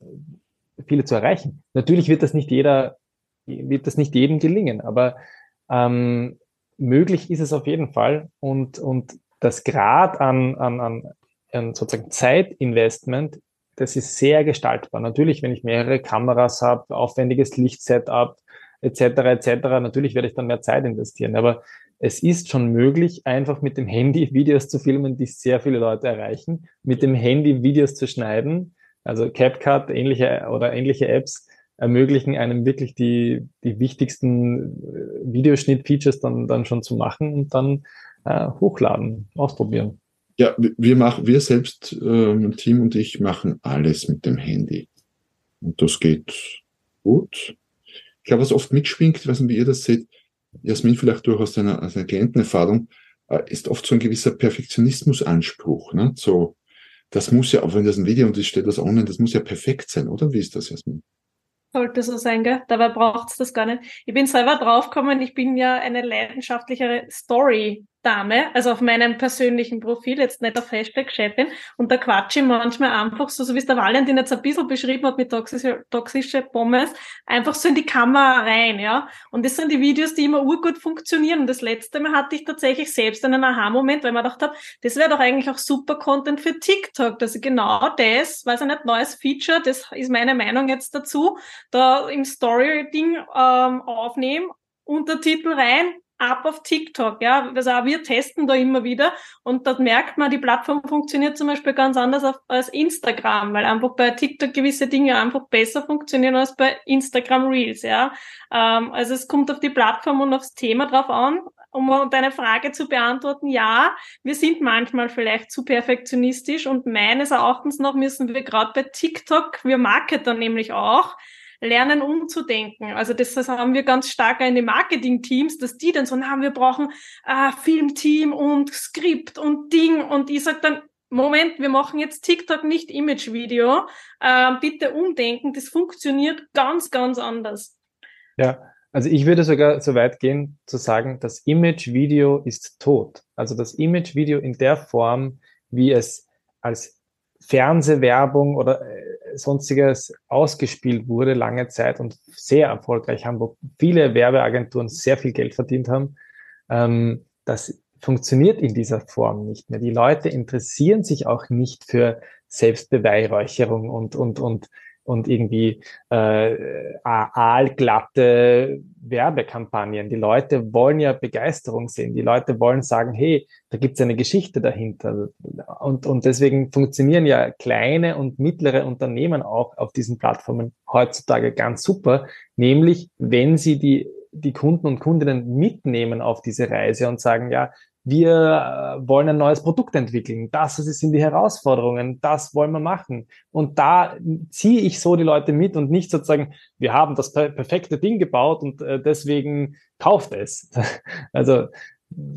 viele zu erreichen. Natürlich wird das nicht jeder wird das nicht jedem gelingen, aber ähm, möglich ist es auf jeden Fall und, und das Grad an, an, an, an sozusagen Zeitinvestment, das ist sehr gestaltbar. Natürlich, wenn ich mehrere Kameras habe, aufwendiges Lichtsetup etc. etc. Natürlich werde ich dann mehr Zeit investieren, aber es ist schon möglich, einfach mit dem Handy Videos zu filmen, die sehr viele Leute erreichen, mit dem Handy Videos zu schneiden, also CapCut ähnliche oder ähnliche Apps ermöglichen einem wirklich die, die wichtigsten äh, Videoschnitt-Features dann, dann schon zu machen und dann äh, hochladen, ausprobieren. Ja, wir machen, wir selbst, äh, Team und ich machen alles mit dem Handy. Und das geht gut. Ich glaube, was oft mitschwingt, ich weiß nicht, wie ihr das seht, Jasmin, vielleicht durchaus aus einer Klientenerfahrung, äh, ist oft so ein gewisser Perfektionismusanspruch. Ne? So, das muss ja, auch wenn das ein Video und es steht das online, das muss ja perfekt sein, oder? Wie ist das, Jasmin? Sollte so sein, gell? Dabei braucht's das gar nicht. Ich bin selber draufgekommen, ich bin ja eine leidenschaftlichere Story Dame, also auf meinem persönlichen Profil, jetzt nicht auf Hashtag Chefin, und da quatsche ich manchmal einfach so, so wie es der Valentin jetzt ein bisschen beschrieben hat mit toxische, toxische Pommes, einfach so in die Kamera rein, ja. Und das sind die Videos, die immer urgut funktionieren. Und das letzte Mal hatte ich tatsächlich selbst einen Aha-Moment, weil gedacht habe, das wäre doch eigentlich auch super Content für TikTok, dass ich genau das, weiß ich nicht, neues Feature, das ist meine Meinung jetzt dazu, da im Story-Ding ähm, aufnehmen, Untertitel rein, ab auf TikTok, ja. Also auch wir testen da immer wieder und dort merkt man, die Plattform funktioniert zum Beispiel ganz anders als Instagram, weil einfach bei TikTok gewisse Dinge einfach besser funktionieren als bei Instagram Reels, ja. Ähm, also es kommt auf die Plattform und aufs Thema drauf an. Um deine Frage zu beantworten, ja, wir sind manchmal vielleicht zu perfektionistisch und meines Erachtens noch müssen wir gerade bei TikTok, wir Marketer nämlich auch, lernen umzudenken. Also das, das haben wir ganz stark in den Marketing-Teams, dass die dann so, na, wir brauchen äh, Filmteam und Skript und Ding. Und ich sag dann, Moment, wir machen jetzt TikTok nicht Image-Video. Äh, bitte umdenken, das funktioniert ganz, ganz anders. Ja, also ich würde sogar so weit gehen zu sagen, das Image-Video ist tot. Also das Image-Video in der Form, wie es als Fernsehwerbung oder äh, sonstiges ausgespielt wurde lange Zeit und sehr erfolgreich haben, wo viele Werbeagenturen sehr viel Geld verdient haben. Ähm, das funktioniert in dieser Form nicht mehr. Die Leute interessieren sich auch nicht für Selbstbeweihräucherung und, und, und und irgendwie äh, aalglatte Werbekampagnen. Die Leute wollen ja Begeisterung sehen. Die Leute wollen sagen, hey, da gibt's eine Geschichte dahinter. Und, und deswegen funktionieren ja kleine und mittlere Unternehmen auch auf diesen Plattformen heutzutage ganz super. Nämlich, wenn sie die die Kunden und Kundinnen mitnehmen auf diese Reise und sagen, ja, wir äh, wollen ein neues Produkt entwickeln. Das sind die Herausforderungen. Das wollen wir machen. Und da ziehe ich so die Leute mit und nicht sozusagen, wir haben das perfekte Ding gebaut und äh, deswegen kauft es. *laughs* Also,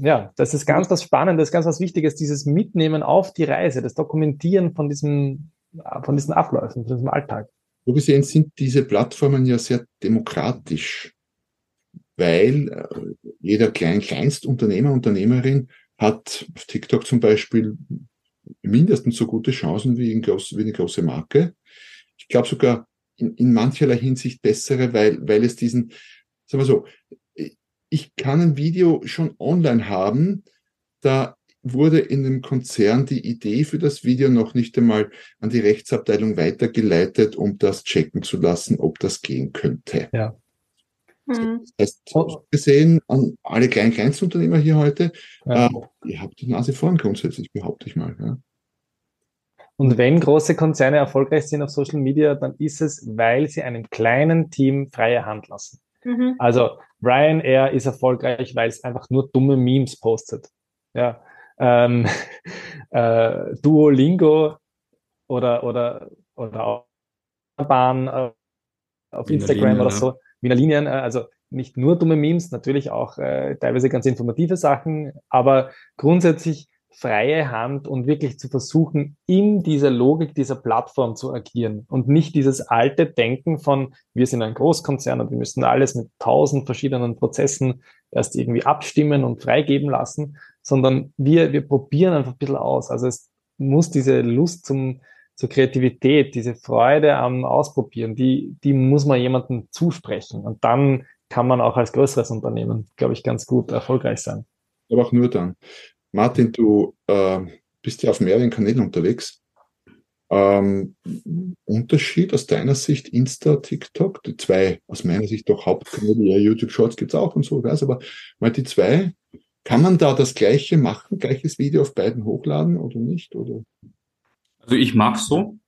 ja, das ist ganz was Spannendes, ganz was Wichtiges, dieses Mitnehmen auf die Reise, das Dokumentieren von diesem, von diesen Abläufen, von diesem Alltag. So gesehen sind diese Plattformen ja sehr demokratisch weil äh, jeder klein Kleinstunternehmer, Unternehmerin hat auf TikTok zum Beispiel mindestens so gute Chancen wie, groß, wie eine große Marke. Ich glaube sogar in, in mancherlei Hinsicht bessere, weil, weil es diesen, sagen wir so, ich kann ein Video schon online haben, da wurde in dem Konzern die Idee für das Video noch nicht einmal an die Rechtsabteilung weitergeleitet, um das checken zu lassen, ob das gehen könnte. Ja. Mhm. Das heißt, gesehen an alle kleinen Kleinstunternehmer hier heute, ja. äh, ihr habt die Nase vorn grundsätzlich, behaupte ich mal. Ja. Und wenn große Konzerne erfolgreich sind auf Social Media, dann ist es, weil sie einem kleinen Team freie Hand lassen. Mhm. Also Ryanair ist erfolgreich, weil es einfach nur dumme Memes postet. Ja. Ähm, *laughs* äh, Duolingo oder oder oder Bahn äh, auf Instagram Linie, oder so Wiener Linien, äh, also nicht nur dumme Memes, natürlich auch äh, teilweise ganz informative Sachen, aber grundsätzlich freie Hand und wirklich zu versuchen, in dieser Logik dieser Plattform zu agieren und nicht dieses alte Denken von, wir sind ein Großkonzern und wir müssen alles mit tausend verschiedenen Prozessen erst irgendwie abstimmen und freigeben lassen, sondern wir, wir probieren einfach ein bisschen aus. Also es muss diese Lust zum, zur Kreativität, diese Freude am Ausprobieren, die, die muss man jemandem zusprechen. Und dann kann man auch als größeres Unternehmen, glaube ich, ganz gut erfolgreich sein. Aber auch nur dann. Martin, du äh, bist ja auf mehreren Kanälen unterwegs. Ähm, Unterschied aus deiner Sicht Insta, TikTok, die zwei aus meiner Sicht doch Hauptkanäle, ja, YouTube Shorts gibt's auch und so, weiß, aber mal die zwei, kann man da das gleiche machen, gleiches Video auf beiden hochladen oder nicht? Oder? Also ich mag's so.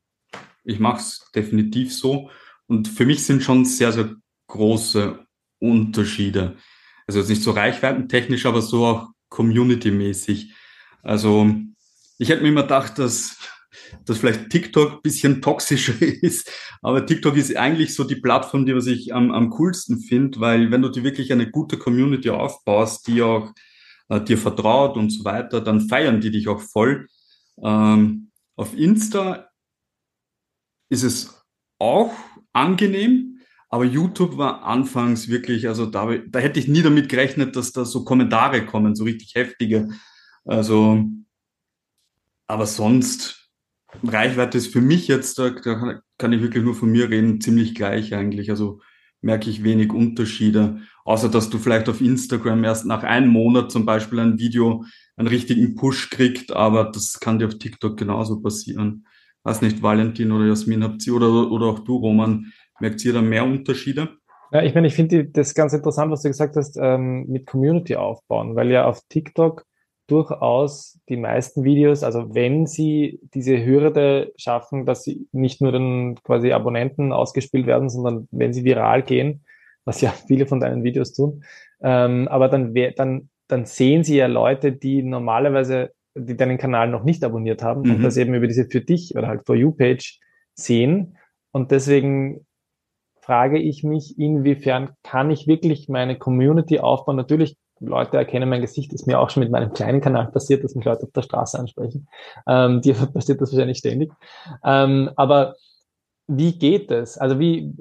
Ich mag's definitiv so. Und für mich sind schon sehr, sehr große Unterschiede. Also jetzt nicht so reichweitentechnisch, aber so auch community-mäßig. Also ich hätte mir immer gedacht, dass, dass vielleicht TikTok ein bisschen toxischer *laughs* ist, aber TikTok ist eigentlich so die Plattform, die was ich am, am coolsten finde, weil wenn du dir wirklich eine gute Community aufbaust, die auch äh, dir vertraut und so weiter, dann feiern die dich auch voll. Ähm, auf Insta ist es auch angenehm, Aber YouTube war anfangs wirklich, also da, da hätte ich nie damit gerechnet, dass da so Kommentare kommen, so richtig heftige. Also, aber sonst, Reichweite ist für mich jetzt, da, da kann ich wirklich nur von mir reden, ziemlich gleich eigentlich. Also merke ich wenig Unterschiede. Außer dass du vielleicht auf Instagram erst nach einem Monat zum Beispiel ein Video einen richtigen Push kriegt, aber das kann dir auf TikTok genauso passieren. Weiß nicht, Valentin oder Jasmin, habt ihr oder, oder auch du, Roman, merkt ihr da mehr Unterschiede? Ja, ich meine, ich finde das ganz interessant, was du gesagt hast, ähm, mit Community aufbauen, weil ja auf TikTok durchaus die meisten Videos, also wenn sie diese Hürde schaffen, dass sie nicht nur dann quasi Abonnenten ausgespielt werden, sondern wenn sie viral gehen, was ja viele von deinen Videos tun, ähm, aber dann, dann, dann sehen sie ja Leute, die normalerweise, die deinen Kanal noch nicht abonniert haben mhm. und das eben über diese für dich oder halt For You Page sehen. Und deswegen frage ich mich, inwiefern kann ich wirklich meine Community aufbauen? Natürlich Leute erkennen mein Gesicht, ist mir auch schon mit meinem kleinen Kanal passiert, dass mich Leute auf der Straße ansprechen. Ähm, dir *laughs* passiert das wahrscheinlich ständig. Ähm, aber wie geht es? Also wie,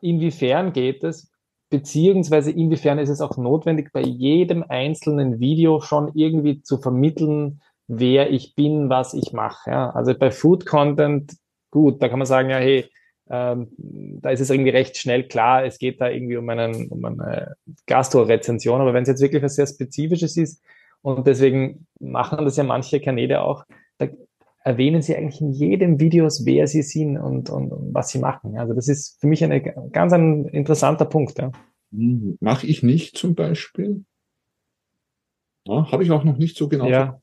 inwiefern geht es? Beziehungsweise inwiefern ist es auch notwendig, bei jedem einzelnen Video schon irgendwie zu vermitteln, wer ich bin, was ich mache. Ja? Also bei Food Content, gut, da kann man sagen, ja, hey, ähm, da ist es irgendwie recht schnell klar, es geht da irgendwie um, einen, um eine Gastro-Rezension. Aber wenn es jetzt wirklich was sehr Spezifisches ist, und deswegen machen das ja manche Kanäle auch, da erwähnen sie eigentlich in jedem Videos, wer sie sind und, und, und was sie machen. Also das ist für mich eine, ganz ein interessanter Punkt. Ja. Hm, Mache ich nicht zum Beispiel. Ja, Habe ich auch noch nicht so genau. Ja.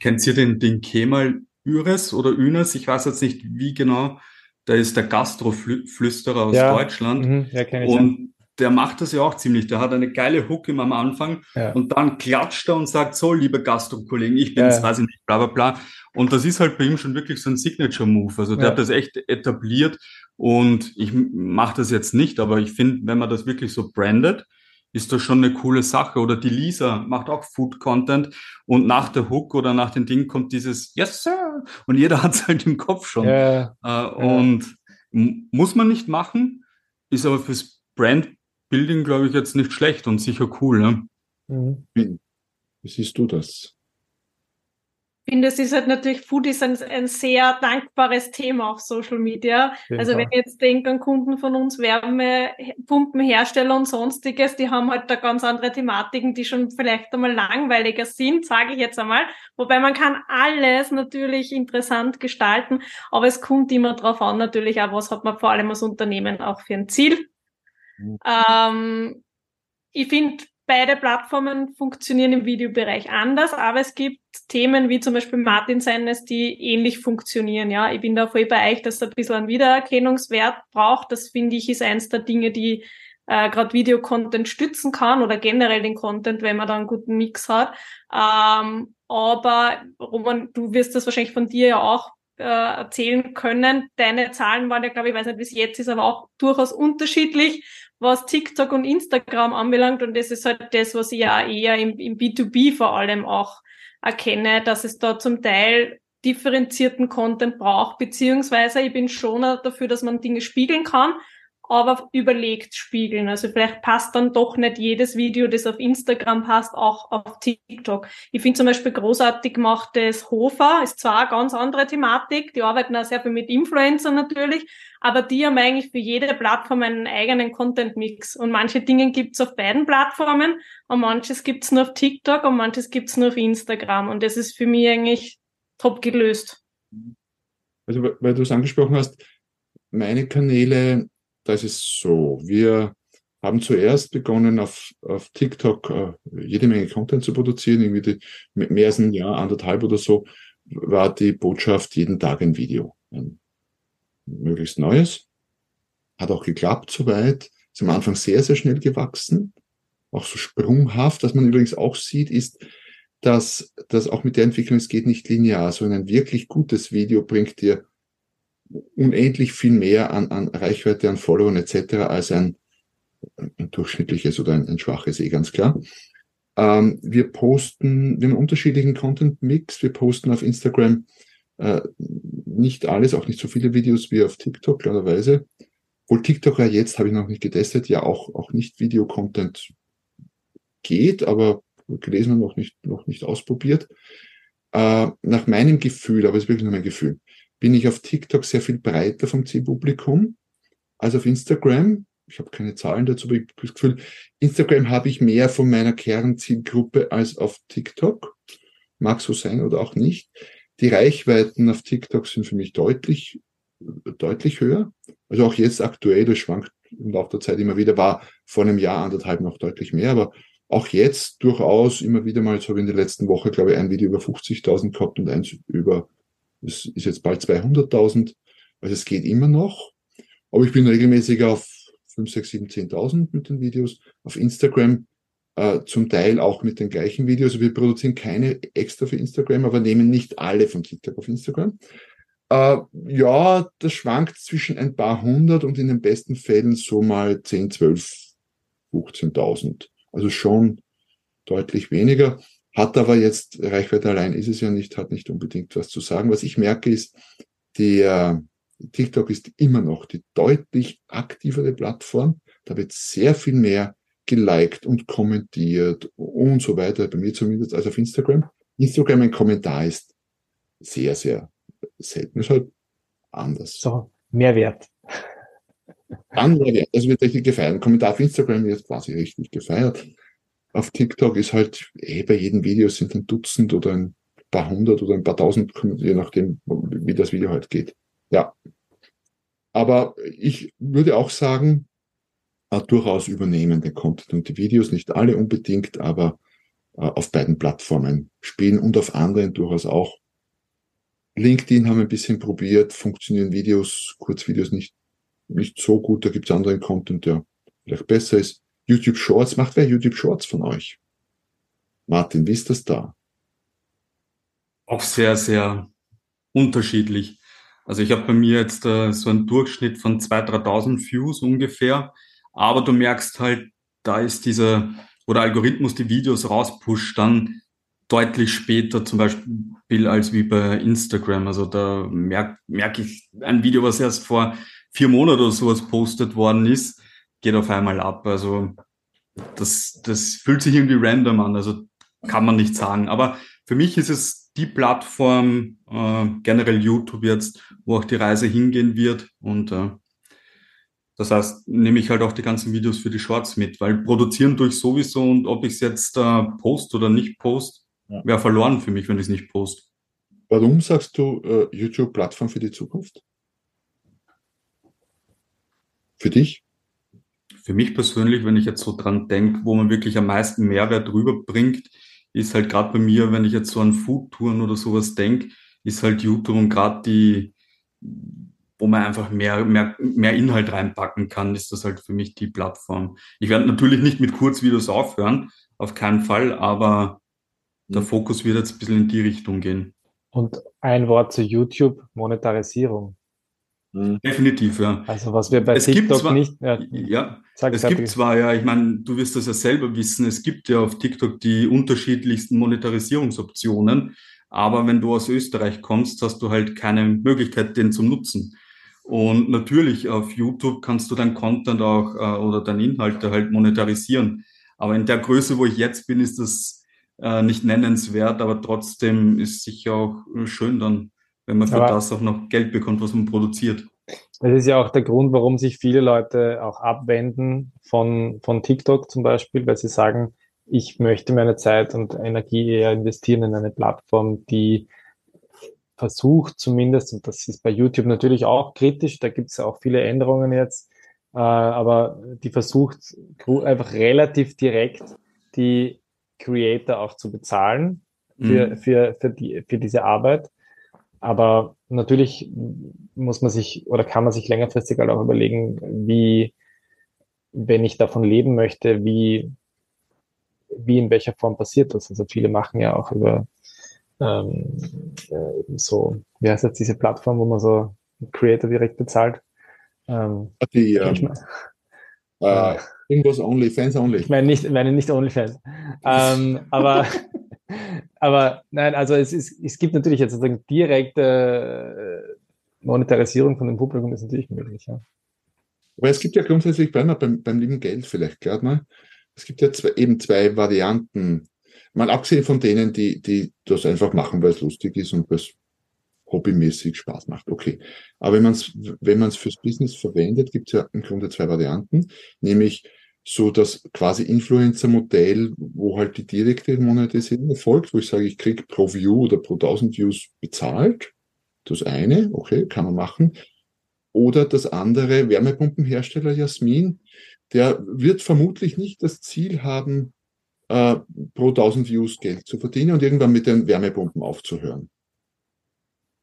Kennt ihr den, den Kemal Üres oder Ünes? Ich weiß jetzt nicht, wie genau da ist der Gastroflüsterer aus ja. Deutschland. Mhm. Ja, ich und ja. Der macht das ja auch ziemlich. Der hat eine geile Hook immer am Anfang ja. und dann klatscht er und sagt, so, liebe Gastro-Kollegen, ich bin's, ja. weiß ich nicht, bla bla bla. Und das ist halt bei ihm schon wirklich so ein Signature-Move. Also der hat das echt etabliert und ich mache das jetzt nicht, aber ich finde, wenn man das wirklich so brandet, ist das schon eine coole Sache. Oder die Lisa macht auch Food Content und nach der Hook oder nach dem Ding kommt dieses Yes, Sir. Und jeder *laughs* hat es halt im Kopf schon. Ja, äh, und muss man nicht machen, ist aber fürs Brandbuilding, glaube ich, jetzt nicht schlecht und sicher cool. Ne? Mhm. Wie siehst du das? finde, es ist halt natürlich, Food ist ein, ein sehr dankbares Thema auf Social Media. Also wenn ich jetzt denke an Kunden von uns, Wärmepumpenhersteller und sonstiges, die haben halt da ganz andere Thematiken, die schon vielleicht einmal langweiliger sind, sage ich jetzt einmal. Wobei man kann alles natürlich interessant gestalten, aber es kommt immer darauf an, natürlich auch, was hat man vor allem als Unternehmen auch für ein Ziel. Mhm. Ähm, ich finde, Beide Plattformen funktionieren im Videobereich anders, aber es gibt Themen wie zum Beispiel Martin seines, die ähnlich funktionieren. Ja, ich bin da voll bei euch, dass es ein bisschen einen Wiedererkennungswert braucht. Das finde ich ist eins der Dinge, die äh, gerade Videocontent stützen kann oder generell den Content, wenn man da einen guten Mix hat. Ähm, aber Roman, du wirst das wahrscheinlich von dir ja auch äh, erzählen können. Deine Zahlen waren ja, glaube ich, weiß nicht, wie es jetzt ist, aber auch durchaus unterschiedlich was TikTok und Instagram anbelangt. Und das ist halt das, was ich ja eher im, im B2B vor allem auch erkenne, dass es da zum Teil differenzierten Content braucht, beziehungsweise ich bin schon dafür, dass man Dinge spiegeln kann, aber überlegt spiegeln. Also vielleicht passt dann doch nicht jedes Video, das auf Instagram passt, auch auf TikTok. Ich finde zum Beispiel großartig gemachtes Hofer, ist zwar eine ganz andere Thematik, die arbeiten auch sehr viel mit Influencern natürlich, aber die haben eigentlich für jede Plattform einen eigenen Content-Mix. Und manche Dinge gibt's auf beiden Plattformen und manches gibt's nur auf TikTok und manches gibt's nur auf Instagram. Und das ist für mich eigentlich top gelöst. Also, weil du es angesprochen hast, meine Kanäle da ist so, wir haben zuerst begonnen, auf, auf TikTok äh, jede Menge Content zu produzieren. Irgendwie die, mehr als ein Jahr, anderthalb oder so, war die Botschaft jeden Tag ein Video. Ein möglichst neues. Hat auch geklappt soweit. Ist am Anfang sehr, sehr schnell gewachsen. Auch so sprunghaft. Was man übrigens auch sieht, ist, dass, dass auch mit der Entwicklung, es geht nicht linear. So ein wirklich gutes Video bringt dir unendlich viel mehr an, an Reichweite, an Followern etc. als ein, ein durchschnittliches oder ein, ein schwaches, eh ganz klar. Ähm, wir posten, wir haben einen unterschiedlichen Content-Mix. Wir posten auf Instagram äh, nicht alles, auch nicht so viele Videos wie auf TikTok, klarerweise. Wohl TikTok ja jetzt habe ich noch nicht getestet, ja auch, auch nicht Videocontent geht, aber gelesen und noch nicht, noch nicht ausprobiert. Äh, nach meinem Gefühl, aber es ist wirklich nur mein Gefühl, bin ich auf TikTok sehr viel breiter vom Zielpublikum als auf Instagram. Ich habe keine Zahlen dazu, aber ich habe das Gefühl, Instagram habe ich mehr von meiner Kernzielgruppe als auf TikTok. Mag so sein oder auch nicht. Die Reichweiten auf TikTok sind für mich deutlich, deutlich höher. Also auch jetzt aktuell, das schwankt im Laufe der Zeit immer wieder, war vor einem Jahr, anderthalb noch deutlich mehr, aber auch jetzt durchaus immer wieder mal, so habe ich in der letzten Woche, glaube ich, ein Video über 50.000 gehabt und eins über, es ist jetzt bald 200.000. Also es geht immer noch. Aber ich bin regelmäßig auf 5, 6, 7, 10.000 mit den Videos. Auf Instagram äh, zum Teil auch mit den gleichen Videos. Wir produzieren keine extra für Instagram, aber nehmen nicht alle von TikTok auf Instagram. Äh, ja, das schwankt zwischen ein paar hundert und in den besten Fällen so mal 10, 12, 15.000. Also schon deutlich weniger. Hat aber jetzt, Reichweite allein ist es ja nicht, hat nicht unbedingt was zu sagen. Was ich merke ist, der TikTok ist immer noch die deutlich aktivere Plattform. Da wird sehr viel mehr geliked und kommentiert und so weiter, bei mir zumindest, als auf Instagram. Instagram ein Kommentar ist sehr, sehr selten. Ist halt anders. So, Mehrwert. Andere, das wird richtig gefeiert. Ein Kommentar auf Instagram wird quasi richtig gefeiert. Auf TikTok ist halt, eh, bei jedem Video sind ein Dutzend oder ein paar hundert oder ein paar tausend, je nachdem, wie das Video halt geht. Ja. Aber ich würde auch sagen, äh, durchaus übernehmen den Content und die Videos, nicht alle unbedingt, aber äh, auf beiden Plattformen spielen und auf anderen durchaus auch. LinkedIn haben wir ein bisschen probiert, funktionieren Videos, Kurzvideos nicht nicht so gut. Da gibt es anderen Content, der vielleicht besser ist. YouTube Shorts, macht wer YouTube Shorts von euch? Martin, wie ist das da? Auch sehr, sehr unterschiedlich. Also ich habe bei mir jetzt äh, so einen Durchschnitt von 2.000, 3.000 Views ungefähr. Aber du merkst halt, da ist dieser, wo der Algorithmus die Videos rauspusht, dann deutlich später zum Beispiel als wie bei Instagram. Also da merke merk ich ein Video, was erst vor vier Monate oder sowas postet worden ist, geht auf einmal ab. Also das, das fühlt sich irgendwie random an, also kann man nicht sagen. Aber für mich ist es die Plattform, äh, generell YouTube jetzt, wo auch die Reise hingehen wird. Und äh, das heißt, nehme ich halt auch die ganzen Videos für die Shorts mit, weil produzieren durch sowieso und ob ich es jetzt äh, post oder nicht post, ja. wäre verloren für mich, wenn ich es nicht post. Warum sagst du äh, YouTube-Plattform für die Zukunft? Für dich? Für mich persönlich, wenn ich jetzt so dran denke, wo man wirklich am meisten Mehrwert rüberbringt, ist halt gerade bei mir, wenn ich jetzt so an Foodtouren oder sowas denke, ist halt YouTube und gerade die, wo man einfach mehr, mehr, mehr Inhalt reinpacken kann, ist das halt für mich die Plattform. Ich werde natürlich nicht mit Kurzvideos aufhören, auf keinen Fall, aber der mhm. Fokus wird jetzt ein bisschen in die Richtung gehen. Und ein Wort zu YouTube, Monetarisierung. Mhm. Definitiv, ja. Also was wir bei es TikTok zwar, nicht. Ja, ja es gibt zwar ja, ich meine, du wirst das ja selber wissen, es gibt ja auf TikTok die unterschiedlichsten Monetarisierungsoptionen, aber wenn du aus Österreich kommst, hast du halt keine Möglichkeit, den zu nutzen. Und natürlich auf YouTube kannst du dein Content auch äh, oder deine Inhalte halt monetarisieren. Aber in der Größe, wo ich jetzt bin, ist das äh, nicht nennenswert, aber trotzdem ist sicher auch schön dann wenn man für Aber das auch noch Geld bekommt, was man produziert. Das ist ja auch der Grund, warum sich viele Leute auch abwenden von, von TikTok zum Beispiel, weil sie sagen, ich möchte meine Zeit und Energie eher investieren in eine Plattform, die versucht zumindest, und das ist bei YouTube natürlich auch kritisch, da gibt es auch viele Änderungen jetzt, äh, aber die versucht einfach relativ direkt die Creator auch zu bezahlen für, mhm. für, für, die, für diese Arbeit. Aber natürlich muss man sich oder kann man sich längerfristig halt auch überlegen, wie, wenn ich davon leben möchte, wie, wie in welcher Form passiert das. Also viele machen ja auch über ähm, äh, so, wie heißt jetzt diese Plattform, wo man so Creator direkt bezahlt? Ähm, Die, ähm, äh, irgendwas OnlyFans Only. Ich meine nicht, meine nicht OnlyFans. ähm, aber *laughs* *laughs* aber nein, also es, ist, es gibt natürlich jetzt sozusagen direkte äh, Monetarisierung von dem Publikum ist natürlich möglich, ja. Aber es gibt ja grundsätzlich, bleiben beim, beim lieben Geld vielleicht gerade mal, es gibt ja zwei, eben zwei Varianten. Mal abgesehen von denen, die, die das einfach machen, weil es lustig ist und weil es hobbymäßig Spaß macht. Okay. Aber wenn man es wenn man's fürs Business verwendet, gibt es ja im Grunde zwei Varianten, nämlich so das quasi Influencer-Modell, wo halt die direkte Monetisierung erfolgt, wo ich sage, ich krieg pro View oder pro 1000 Views bezahlt. Das eine, okay, kann man machen. Oder das andere, Wärmepumpenhersteller Jasmin, der wird vermutlich nicht das Ziel haben, äh, pro 1000 Views Geld zu verdienen und irgendwann mit den Wärmepumpen aufzuhören.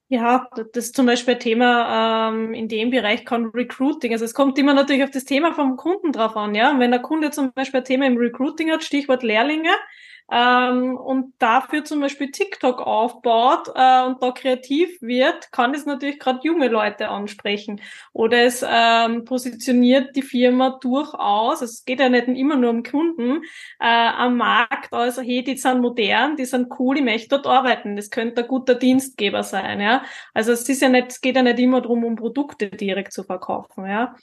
Ja, das ist zum Beispiel ein Thema ähm, in dem Bereich kann Recruiting. Also es kommt immer natürlich auf das Thema vom Kunden drauf an, ja. Und wenn der Kunde zum Beispiel ein Thema im Recruiting hat, Stichwort Lehrlinge, ähm, und dafür zum Beispiel TikTok aufbaut äh, und da kreativ wird, kann es natürlich gerade junge Leute ansprechen. Oder es ähm, positioniert die Firma durchaus, es geht ja nicht immer nur um Kunden, äh, am Markt, also hey, die sind modern, die sind cool, ich möchte dort arbeiten. Das könnte ein guter Dienstgeber sein, ja. Also es ist ja nicht, es geht ja nicht immer darum, um Produkte direkt zu verkaufen, ja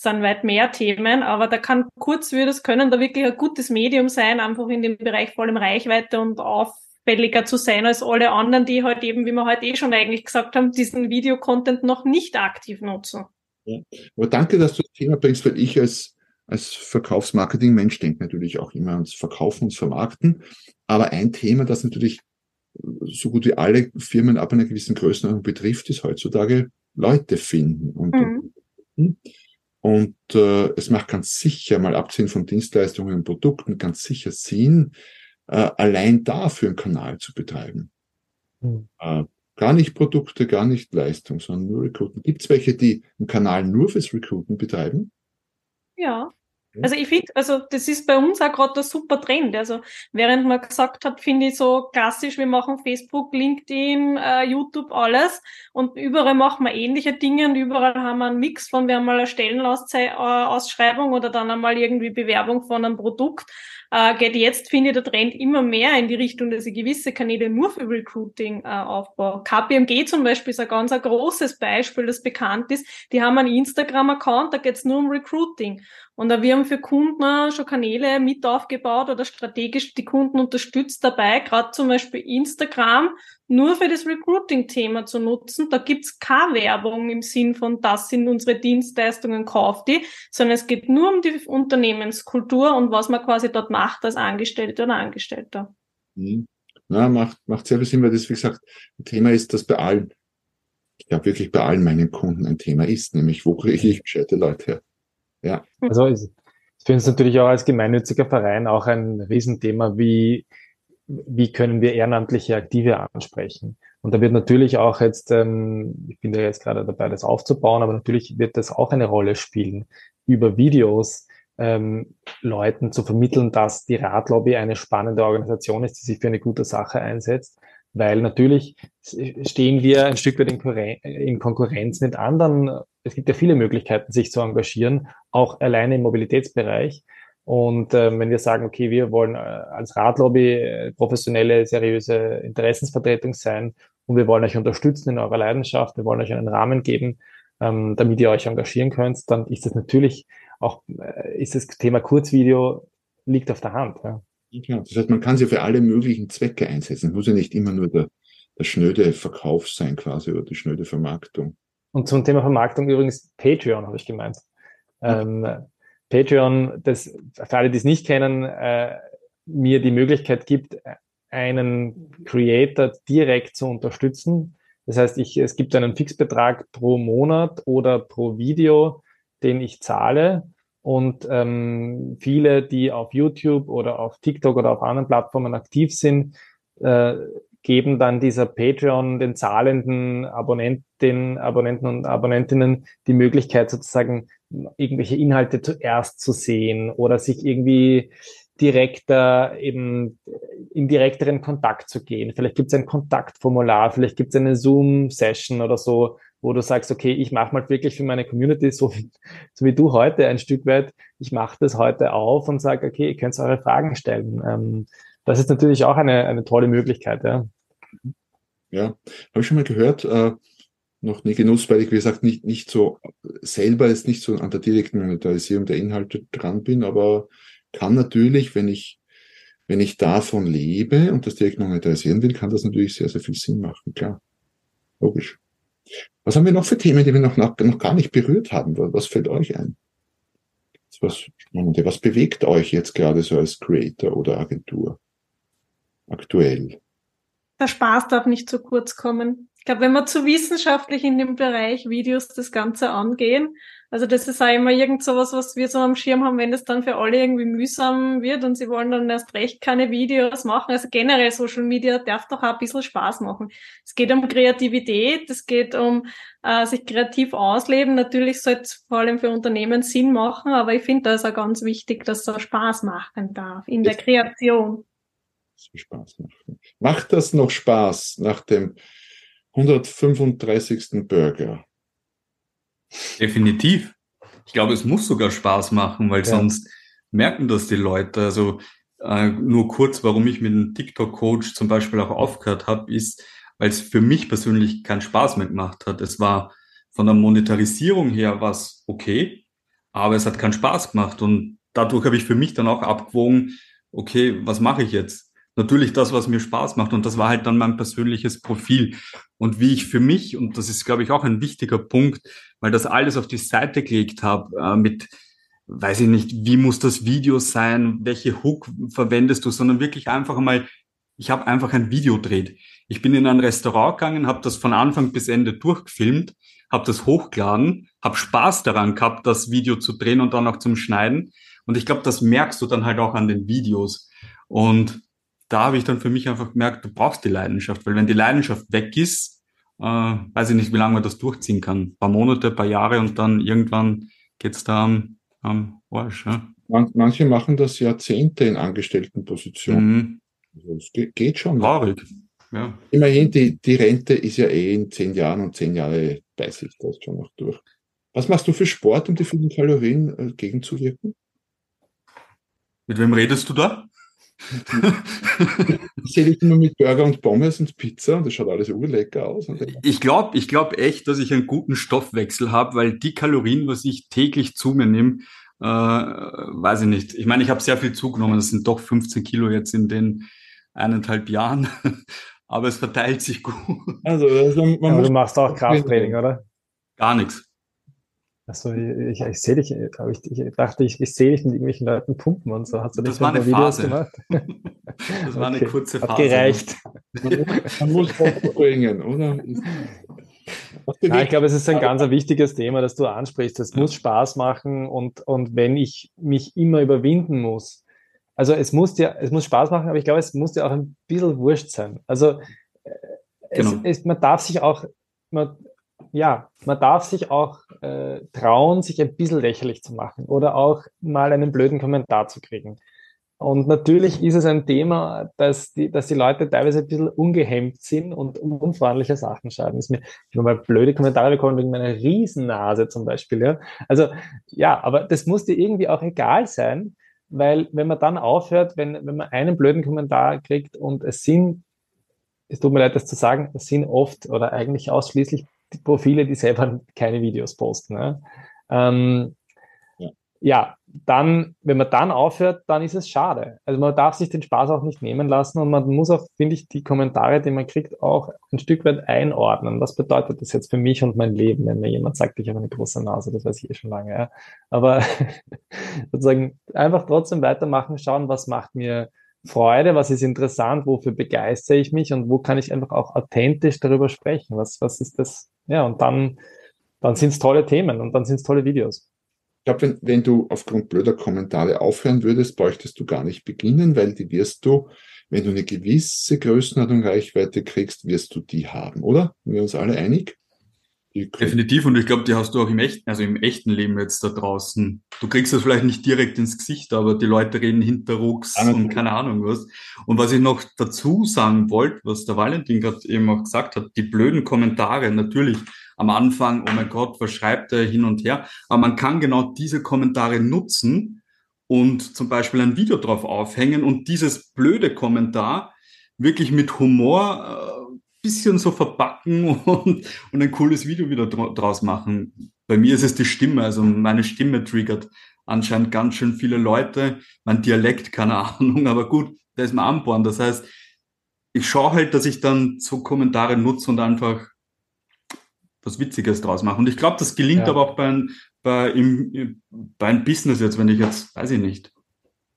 sind weit mehr Themen, aber da kann Kurzvideos können da wirklich ein gutes Medium sein, einfach in dem Bereich vor allem Reichweite und auffälliger zu sein als alle anderen, die halt eben, wie wir heute eh schon eigentlich gesagt haben, diesen Videocontent noch nicht aktiv nutzen. Ja. Aber danke, dass du das Thema bringst, weil ich als, als Verkaufsmarketing-Mensch denke natürlich auch immer ans Verkaufen und Vermarkten. Aber ein Thema, das natürlich so gut wie alle Firmen ab einer gewissen Größenordnung betrifft, ist heutzutage Leute finden. Und, mhm. Und äh, es macht ganz sicher, mal abgesehen von Dienstleistungen und Produkten, ganz sicher Sinn, äh, allein dafür einen Kanal zu betreiben. Mhm. Äh, gar nicht Produkte, gar nicht Leistung, sondern nur Recruiten. Gibt es welche, die einen Kanal nur fürs Recruiten betreiben? Ja. Also ich finde, also das ist bei uns auch gerade ein super Trend. Also während man gesagt hat, finde ich so klassisch, wir machen Facebook, LinkedIn, äh, YouTube, alles und überall machen wir ähnliche Dinge und überall haben wir einen Mix von, wir haben mal eine Stellenausschreibung oder dann einmal irgendwie Bewerbung von einem Produkt. Äh, geht jetzt, finde ich, der Trend immer mehr in die Richtung, dass ich gewisse Kanäle nur für Recruiting äh, aufbaue. KPMG zum Beispiel ist ein ganz ein großes Beispiel, das bekannt ist. Die haben einen Instagram-Account, da geht's nur um Recruiting. Und wir haben für Kunden schon Kanäle mit aufgebaut oder strategisch die Kunden unterstützt dabei, gerade zum Beispiel Instagram nur für das Recruiting-Thema zu nutzen. Da gibt's keine Werbung im Sinn von, das sind unsere Dienstleistungen, kauft die, sondern es geht nur um die Unternehmenskultur und was man quasi dort macht als Angestellter oder Angestellter. Mhm. Na, macht, macht sehr viel Sinn, weil das, wie gesagt, ein Thema ist, das bei allen, ich glaube wirklich bei allen meinen Kunden ein Thema ist, nämlich wo kriege ich gescheite Leute her? Ja. Also ist für uns natürlich auch als gemeinnütziger Verein auch ein Riesenthema, wie, wie können wir ehrenamtliche Aktive ansprechen. Und da wird natürlich auch jetzt, ähm, ich bin ja jetzt gerade dabei, das aufzubauen, aber natürlich wird das auch eine Rolle spielen, über Videos ähm, Leuten zu vermitteln, dass die Radlobby eine spannende Organisation ist, die sich für eine gute Sache einsetzt weil natürlich stehen wir ein Stück weit in, Konkurrenz mit anderen. Es gibt ja viele Möglichkeiten, sich zu engagieren, auch alleine im Mobilitätsbereich. Und äh, wenn wir sagen, okay, wir wollen äh, als Radlobby äh, professionelle, seriöse Interessensvertretung sein und wir wollen euch unterstützen in eurer Leidenschaft, wir wollen euch einen Rahmen geben, ähm, damit ihr euch engagieren könnt, dann ist das natürlich auch, äh, ist das Thema Kurzvideo liegt auf der Hand. Ja. Ja, das heißt, man kann sie für alle möglichen Zwecke einsetzen. Es muss ja nicht immer nur der, der schnöde Verkauf sein quasi oder die schnöde Vermarktung. Und zum Thema Vermarktung übrigens Patreon habe ich gemeint. Ähm, Patreon, das für alle, die es nicht kennen, äh, mir die Möglichkeit gibt, einen Creator direkt zu unterstützen. Das heißt, ich, es gibt einen Fixbetrag pro Monat oder pro Video, den ich zahle. Und ähm, viele, die auf YouTube oder auf TikTok oder auf anderen Plattformen aktiv sind, äh, geben dann dieser Patreon den zahlenden Abonnenten, Abonnenten und Abonnentinnen die Möglichkeit sozusagen irgendwelche Inhalte zuerst zu sehen oder sich irgendwie direkter eben in direkteren Kontakt zu gehen. Vielleicht gibt es ein Kontaktformular, vielleicht gibt es eine Zoom-Session oder so, wo du sagst, okay, ich mache mal wirklich für meine Community, so wie, so wie du heute ein Stück weit, ich mache das heute auf und sage, okay, ihr könnt eure Fragen stellen. Ähm, das ist natürlich auch eine, eine tolle Möglichkeit. Ja, ja habe ich schon mal gehört, äh, noch nie genutzt, weil ich, wie gesagt, nicht, nicht so selber jetzt nicht so an der direkten Monetarisierung der Inhalte dran bin, aber kann natürlich, wenn ich, wenn ich davon lebe und das direkt monetarisieren will, kann das natürlich sehr, sehr viel Sinn machen, klar. Logisch. Was haben wir noch für Themen, die wir noch, noch, noch gar nicht berührt haben? Was fällt euch ein? Was, was bewegt euch jetzt gerade so als Creator oder Agentur? Aktuell? Der Spaß darf nicht zu kurz kommen. Ich glaube, wenn wir zu wissenschaftlich in dem Bereich Videos das Ganze angehen, also das ist auch immer irgend sowas, was wir so am Schirm haben, wenn das dann für alle irgendwie mühsam wird und sie wollen dann erst recht keine Videos machen. Also generell Social Media darf doch auch ein bisschen Spaß machen. Es geht um Kreativität, es geht um äh, sich kreativ ausleben. Natürlich soll es vor allem für Unternehmen Sinn machen, aber ich finde, da ist auch ganz wichtig, dass es auch Spaß machen darf in der Kreation. Spaß machen. Macht das noch Spaß nach dem 135. Burger. Definitiv. Ich glaube, es muss sogar Spaß machen, weil ja. sonst merken das die Leute. Also äh, nur kurz, warum ich mit dem TikTok-Coach zum Beispiel auch aufgehört habe, ist, weil es für mich persönlich keinen Spaß mehr gemacht hat. Es war von der Monetarisierung her was okay, aber es hat keinen Spaß gemacht und dadurch habe ich für mich dann auch abgewogen, okay, was mache ich jetzt? Natürlich das, was mir Spaß macht. Und das war halt dann mein persönliches Profil. Und wie ich für mich, und das ist, glaube ich, auch ein wichtiger Punkt, weil das alles auf die Seite gelegt habe, äh, mit, weiß ich nicht, wie muss das Video sein, welche Hook verwendest du, sondern wirklich einfach mal, ich habe einfach ein Video dreht. Ich bin in ein Restaurant gegangen, habe das von Anfang bis Ende durchgefilmt, habe das hochgeladen, habe Spaß daran gehabt, das Video zu drehen und dann auch zum Schneiden. Und ich glaube, das merkst du dann halt auch an den Videos. Und da habe ich dann für mich einfach gemerkt, du brauchst die Leidenschaft, weil wenn die Leidenschaft weg ist, äh, weiß ich nicht, wie lange man das durchziehen kann. Ein paar Monate, ein paar Jahre und dann irgendwann geht's da am, am Arsch. Ja. manche machen das Jahrzehnte in Angestelltenpositionen. Mhm. Also es geht schon. Traurig. Ja. Immerhin, die, die Rente ist ja eh in zehn Jahren und zehn Jahre beißt sich das schon noch durch. Was machst du für Sport, um die vielen Kalorien äh, gegenzuwirken? Mit wem redest du da? *laughs* ich sehe dich immer mit Burger und Pommes und Pizza und das schaut alles urlecker aus. *laughs* Ich glaube ich glaub echt, dass ich einen guten Stoffwechsel habe, weil die Kalorien, was ich täglich zu mir nehme, äh, weiß ich nicht. Ich meine, ich habe sehr viel zugenommen. Das sind doch 15 Kilo jetzt in den eineinhalb Jahren. *laughs* Aber es verteilt sich gut. Also, also man ja, du machst auch Krafttraining, oder? Gar nichts. Achso, ich, ich, sehe dich, aber ich, ich dachte, ich, ich sehe dich mit irgendwelchen Leuten pumpen und so. Hast du das war eine Phase. Gemacht? *laughs* Das war eine kurze Phase. Hat gereicht. Man muss bringen, oder? Ja, ich glaube, es ist ein ganz ein wichtiges Thema, das du ansprichst. Es muss Spaß machen und, und wenn ich mich immer überwinden muss, also es muss ja, es muss Spaß machen, aber ich glaube, es muss ja auch ein bisschen wurscht sein. Also äh, es, genau. es, man darf sich auch, man, ja, man darf sich auch äh, trauen, sich ein bisschen lächerlich zu machen oder auch mal einen blöden Kommentar zu kriegen. Und natürlich ist es ein Thema, dass die, dass die Leute teilweise ein bisschen ungehemmt sind und unfreundliche Sachen schreiben. Ist mir, ich habe mal blöde Kommentare bekommen wegen meiner Riesennase zum Beispiel. Ja. Also ja, aber das muss dir irgendwie auch egal sein, weil wenn man dann aufhört, wenn, wenn man einen blöden Kommentar kriegt und es sind, es tut mir leid, das zu sagen, es sind oft oder eigentlich ausschließlich die Profile, die selber keine Videos posten. Ne? Ähm, ja. ja, dann, wenn man dann aufhört, dann ist es schade. Also man darf sich den Spaß auch nicht nehmen lassen und man muss auch, finde ich, die Kommentare, die man kriegt, auch ein Stück weit einordnen. Was bedeutet das jetzt für mich und mein Leben, wenn mir jemand sagt, ich habe eine große Nase, das weiß ich eh schon lange. Ja. Aber *laughs* sozusagen einfach trotzdem weitermachen, schauen, was macht mir Freude, was ist interessant, wofür begeistere ich mich und wo kann ich einfach auch authentisch darüber sprechen? Was, was ist das? Ja, und dann, dann sind es tolle Themen und dann sind es tolle Videos. Ich glaube, wenn, wenn du aufgrund blöder Kommentare aufhören würdest, bräuchtest du gar nicht beginnen, weil die wirst du, wenn du eine gewisse Größenordnung Reichweite kriegst, wirst du die haben, oder? Sind wir uns alle einig? Definitiv und ich glaube, die hast du auch im echten, also im echten Leben jetzt da draußen. Du kriegst das vielleicht nicht direkt ins Gesicht, aber die Leute reden hinterrucks ja, und keine Ahnung was. Und was ich noch dazu sagen wollte, was der Valentin gerade eben auch gesagt hat, die blöden Kommentare, natürlich am Anfang, oh mein Gott, was schreibt er hin und her, aber man kann genau diese Kommentare nutzen und zum Beispiel ein Video drauf aufhängen und dieses blöde Kommentar wirklich mit Humor äh, bisschen so verpacken *laughs* und, und ein cooles Video wieder draus machen. Bei mir ist es die Stimme, also meine Stimme triggert anscheinend ganz schön viele Leute. Mein Dialekt, keine *laughs* Ahnung, aber gut, der ist mir anborn. Das heißt, ich schaue halt, dass ich dann so Kommentare nutze und einfach was Witziges draus mache. Und ich glaube, das gelingt ja. aber auch bei, bei, im, bei einem Business jetzt, wenn ich jetzt, weiß ich nicht,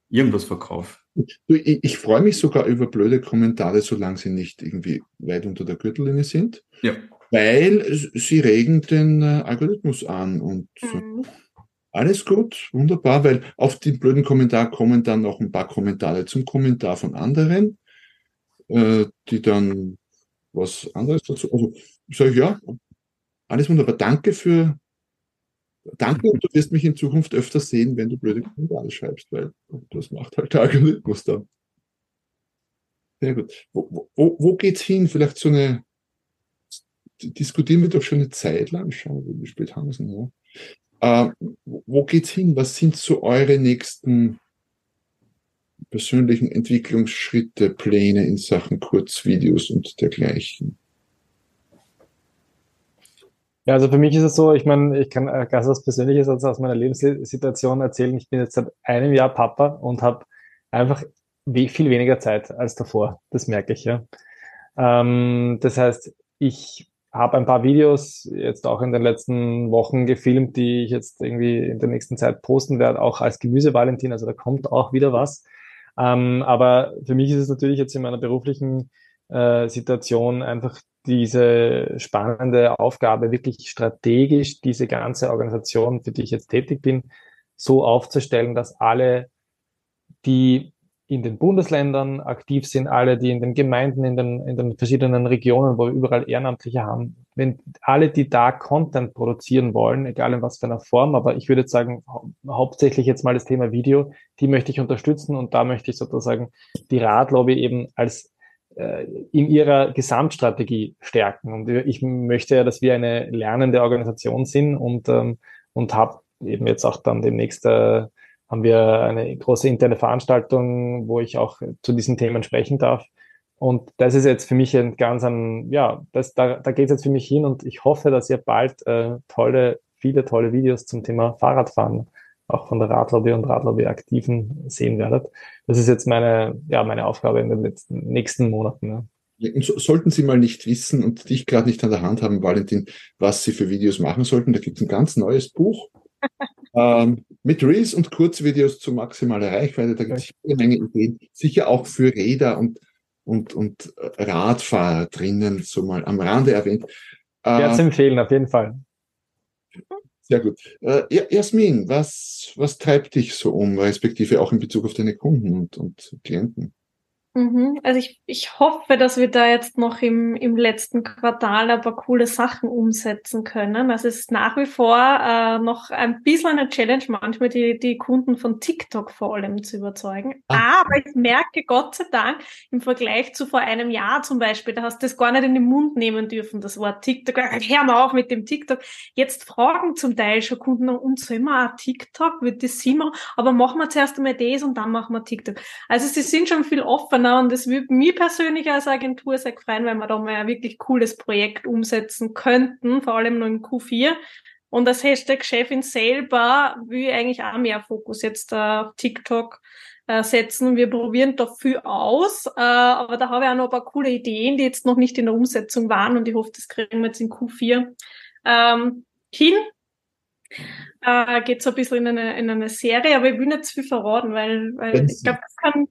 irgendwas verkaufe. Ich, ich freue mich sogar über blöde Kommentare, solange sie nicht irgendwie weit unter der Gürtellinie sind. Ja. Weil sie regen den äh, Algorithmus an und mhm. alles gut, wunderbar, weil auf den blöden Kommentar kommen dann noch ein paar Kommentare zum Kommentar von anderen, äh, die dann was anderes dazu. Also sage ich ja, alles wunderbar. Danke für Danke du wirst mich in Zukunft öfter sehen, wenn du blöde Kommentare schreibst, weil das macht halt der Algorithmus dann. Sehr gut. Wo, wo, wo geht's hin? Vielleicht so eine, diskutieren wir doch schon eine Zeit lang, schauen wir, wie spät haben wir es ja. Äh, wo geht's hin? Was sind so eure nächsten persönlichen Entwicklungsschritte, Pläne in Sachen Kurzvideos und dergleichen? Ja, also für mich ist es so, ich meine, ich kann äh, ganz was Persönliches also aus meiner Lebenssituation erzählen. Ich bin jetzt seit einem Jahr Papa und habe einfach viel weniger Zeit als davor. Das merke ich, ja. Ähm, das heißt, ich habe ein paar Videos jetzt auch in den letzten Wochen gefilmt, die ich jetzt irgendwie in der nächsten Zeit posten werde, auch als Gemüse-Valentin. Also da kommt auch wieder was. Ähm, aber für mich ist es natürlich jetzt in meiner beruflichen äh, Situation einfach diese spannende Aufgabe, wirklich strategisch diese ganze Organisation, für die ich jetzt tätig bin, so aufzustellen, dass alle, die in den Bundesländern aktiv sind, alle, die in den Gemeinden, in den, in den verschiedenen Regionen, wo wir überall Ehrenamtliche haben, wenn alle, die da Content produzieren wollen, egal in was für einer Form, aber ich würde sagen, hau hauptsächlich jetzt mal das Thema Video, die möchte ich unterstützen und da möchte ich sozusagen die Radlobby eben als in ihrer Gesamtstrategie stärken. Und ich möchte ja, dass wir eine lernende Organisation sind und, ähm, und habe eben jetzt auch dann demnächst äh, haben wir eine große interne Veranstaltung, wo ich auch zu diesen Themen sprechen darf. Und das ist jetzt für mich ein ganz ein, ja, das, da, da geht es jetzt für mich hin und ich hoffe, dass ihr bald äh, tolle, viele tolle Videos zum Thema Fahrradfahren auch von der Radlobby und Radlobby-Aktiven sehen werdet. Das ist jetzt meine, ja, meine Aufgabe in den letzten, nächsten Monaten. Ja. Sollten Sie mal nicht wissen und dich gerade nicht an der Hand haben, Valentin, was Sie für Videos machen sollten, da gibt es ein ganz neues Buch *laughs* ähm, mit Reels und Kurzvideos zu maximaler Reichweite. Da gibt es jede Menge Ideen, sicher auch für Räder und, und, und Radfahrer drinnen, so mal am Rande erwähnt. Äh, ja, zu empfehlen, auf jeden Fall. Sehr gut. Äh, Jasmin, was, was treibt dich so um, respektive auch in Bezug auf deine Kunden und, und Klienten? Mhm. Also ich, ich hoffe, dass wir da jetzt noch im, im letzten Quartal ein paar coole Sachen umsetzen können. Also es ist nach wie vor äh, noch ein bisschen eine Challenge, manchmal die, die Kunden von TikTok vor allem zu überzeugen. Ah. Aber ich merke Gott sei Dank im Vergleich zu vor einem Jahr zum Beispiel, da hast du das gar nicht in den Mund nehmen dürfen, das Wort TikTok. Hör mal auf mit dem TikTok. Jetzt fragen zum Teil schon Kunden, und so immer TikTok, wird das immer, aber machen wir zuerst einmal das und dann machen wir TikTok. Also sie sind schon viel offener Genau, und das würde mir persönlich als Agentur sehr freuen, wenn wir da mal ein wirklich cooles Projekt umsetzen könnten, vor allem nur im Q4. Und als Hashtag-Chefin selber will ich eigentlich auch mehr Fokus jetzt auf TikTok äh, setzen. Wir probieren da viel aus, äh, aber da habe ich auch noch ein paar coole Ideen, die jetzt noch nicht in der Umsetzung waren und ich hoffe, das kriegen wir jetzt in Q4 ähm, hin. Äh, geht so ein bisschen in eine, in eine Serie, aber ich will nicht zu viel verraten, weil, weil ich glaube, das kann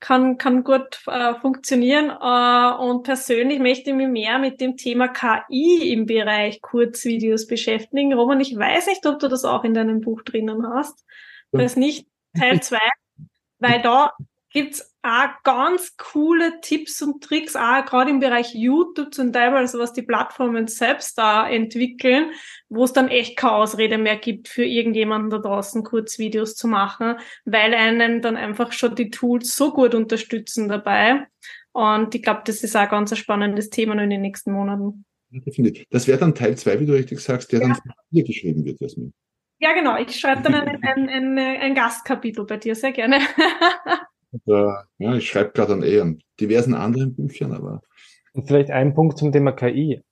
kann, kann gut äh, funktionieren. Äh, und persönlich möchte ich mich mehr mit dem Thema KI im Bereich Kurzvideos beschäftigen. Roman, ich weiß nicht, ob du das auch in deinem Buch drinnen hast. Das ist nicht Teil zwei, weil da gibt's auch ganz coole Tipps und Tricks, auch gerade im Bereich YouTube zum Teil, also was die Plattformen selbst da entwickeln, wo es dann echt keine Ausrede mehr gibt, für irgendjemanden da draußen Kurzvideos zu machen, weil einen dann einfach schon die Tools so gut unterstützen dabei. Und ich glaube, das ist auch ganz ein spannendes Thema in den nächsten Monaten. Das wäre dann Teil zwei, wie du richtig sagst, der ja. dann von dir geschrieben wird, Jasmin. Ja, genau. Ich schreibe dann ein, *laughs* ein, ein, ein Gastkapitel bei dir, sehr gerne. *laughs* Und, äh, ja, ich schreibe gerade an eh an diversen anderen Büchern, aber Und vielleicht ein Punkt zum Thema KI.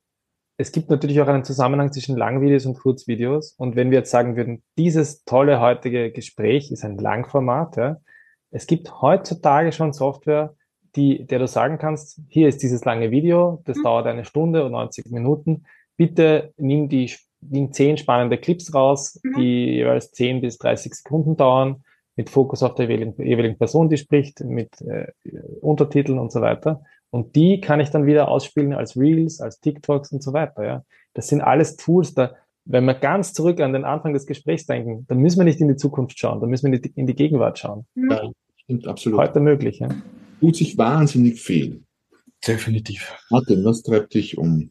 Es gibt natürlich auch einen Zusammenhang zwischen Langvideos und Kurzvideos. Und wenn wir jetzt sagen würden, dieses tolle heutige Gespräch ist ein Langformat, ja, es gibt heutzutage schon Software, die, der du sagen kannst, hier ist dieses lange Video, das mhm. dauert eine Stunde und 90 Minuten. Bitte nimm die nimm zehn spannende Clips raus, mhm. die jeweils 10 bis 30 Sekunden dauern, mit Fokus auf der jeweiligen, jeweiligen Person, die spricht, mit äh, Untertiteln und so weiter. Und die kann ich dann wieder ausspielen als Reels, als TikToks und so weiter. Ja. Das sind alles Tools, da, wenn wir ganz zurück an den Anfang des Gesprächs denken, dann müssen wir nicht in die Zukunft schauen, dann müssen wir in die Gegenwart schauen. Ja, stimmt, absolut. Heute möglich. Ja. Tut sich wahnsinnig viel. Definitiv. Martin, was treibt dich um?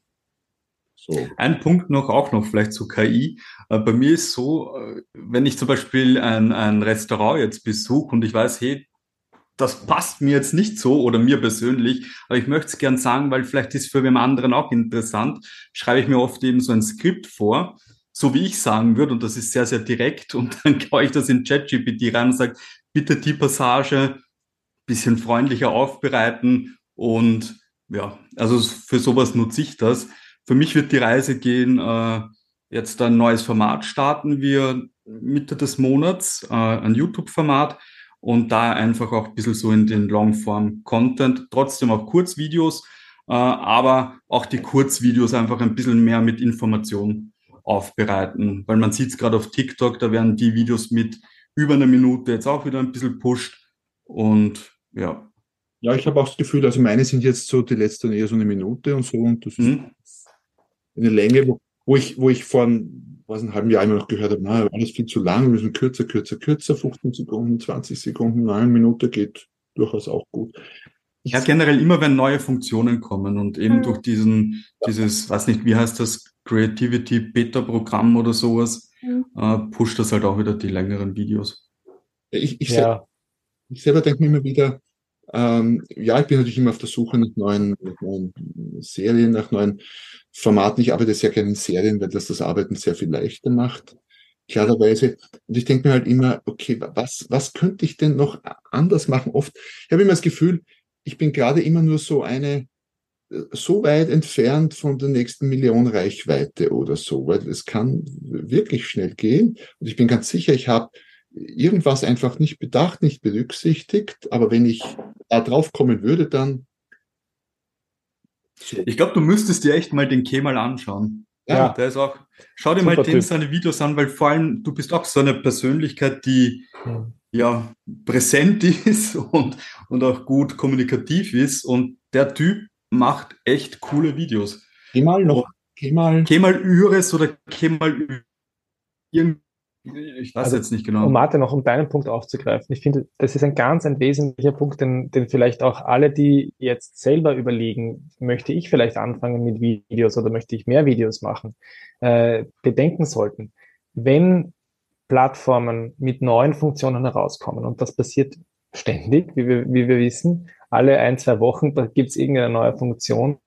So. Ein Punkt noch, auch noch vielleicht zu KI. Äh, bei mir ist so, äh, wenn ich zum Beispiel ein, ein Restaurant jetzt besuche und ich weiß, hey, das passt mir jetzt nicht so oder mir persönlich, aber ich möchte es gern sagen, weil vielleicht ist für wen anderen auch interessant, schreibe ich mir oft eben so ein Skript vor, so wie ich sagen würde, und das ist sehr, sehr direkt, und *laughs* dann klaue ich das in ChatGPT rein und sage, bitte die Passage bisschen freundlicher aufbereiten und ja, also für sowas nutze ich das. Für mich wird die Reise gehen, äh, jetzt ein neues Format starten wir Mitte des Monats, äh, ein YouTube-Format und da einfach auch ein bisschen so in den Longform-Content, trotzdem auch Kurzvideos, äh, aber auch die Kurzvideos einfach ein bisschen mehr mit Information aufbereiten, weil man sieht es gerade auf TikTok, da werden die Videos mit über einer Minute jetzt auch wieder ein bisschen pusht und ja. Ja, ich habe auch das Gefühl, also meine sind jetzt so die letzten eher so eine Minute und so und das mhm. ist eine Länge, wo, wo ich, wo ich vor was ein halben Jahr immer noch gehört habe, na, alles viel zu lang, wir müssen kürzer, kürzer, kürzer, 15 Sekunden, 20 Sekunden, eine Minute geht durchaus auch gut. Ich ja, generell immer, wenn neue Funktionen kommen und eben mhm. durch diesen, dieses, weiß nicht, wie heißt das, Creativity Beta Programm oder sowas, mhm. äh, pusht das halt auch wieder die längeren Videos. Ich, ich, ja. selber, ich selber denke mir immer wieder, ähm, ja, ich bin natürlich immer auf der Suche nach neuen, nach neuen Serien, nach neuen Formaten. Ich arbeite sehr gerne in Serien, weil das das Arbeiten sehr viel leichter macht, klarerweise. Und ich denke mir halt immer, okay, was, was könnte ich denn noch anders machen? Oft, ich habe immer das Gefühl, ich bin gerade immer nur so eine, so weit entfernt von der nächsten Million Reichweite oder so, weil es kann wirklich schnell gehen. Und ich bin ganz sicher, ich habe irgendwas einfach nicht bedacht, nicht berücksichtigt. Aber wenn ich da drauf kommen würde, dann. Ich glaube, du müsstest dir echt mal den Kemal anschauen. Ja, der ist auch. Schau dir Super mal den seine Videos an, weil vor allem du bist auch so eine Persönlichkeit, die ja, ja präsent *laughs* ist und, und auch gut kommunikativ ist. Und der Typ macht echt coole Videos. Kemal noch. Kemal. Kemal Üres oder Kemal irgendwie ich weiß also, jetzt nicht genau. Um Martin noch um deinen Punkt aufzugreifen, ich finde, das ist ein ganz ein wesentlicher Punkt, den, den vielleicht auch alle, die jetzt selber überlegen, möchte ich vielleicht anfangen mit Videos oder möchte ich mehr Videos machen, äh, bedenken sollten. Wenn Plattformen mit neuen Funktionen herauskommen und das passiert ständig, wie wir, wie wir wissen, alle ein, zwei Wochen, gibt es irgendeine neue Funktion,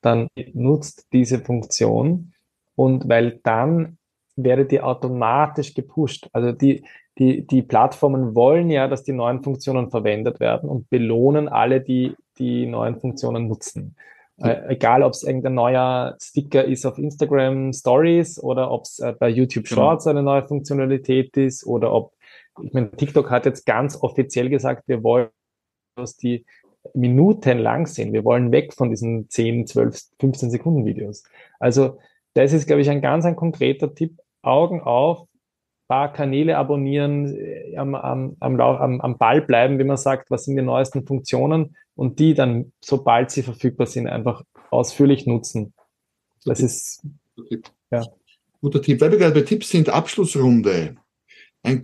dann nutzt diese Funktion und weil dann werdet ihr automatisch gepusht. Also die, die, die Plattformen wollen ja, dass die neuen Funktionen verwendet werden und belohnen alle, die die neuen Funktionen nutzen. Äh, egal, ob es irgendein neuer Sticker ist auf Instagram Stories oder ob es äh, bei YouTube genau. Shorts genau. eine neue Funktionalität ist oder ob, ich meine, TikTok hat jetzt ganz offiziell gesagt, wir wollen, dass die Minuten lang sind. Wir wollen weg von diesen 10, 12, 15 Sekunden Videos. Also das ist, glaube ich, ein ganz ein konkreter Tipp. Augen auf, paar Kanäle abonnieren, äh, am, am, am, am Ball bleiben, wie man sagt, was sind die neuesten Funktionen und die dann, sobald sie verfügbar sind, einfach ausführlich nutzen. Das ist ja. guter Tipp. Weil wir gerade bei Tipps sind, Abschlussrunde. Ein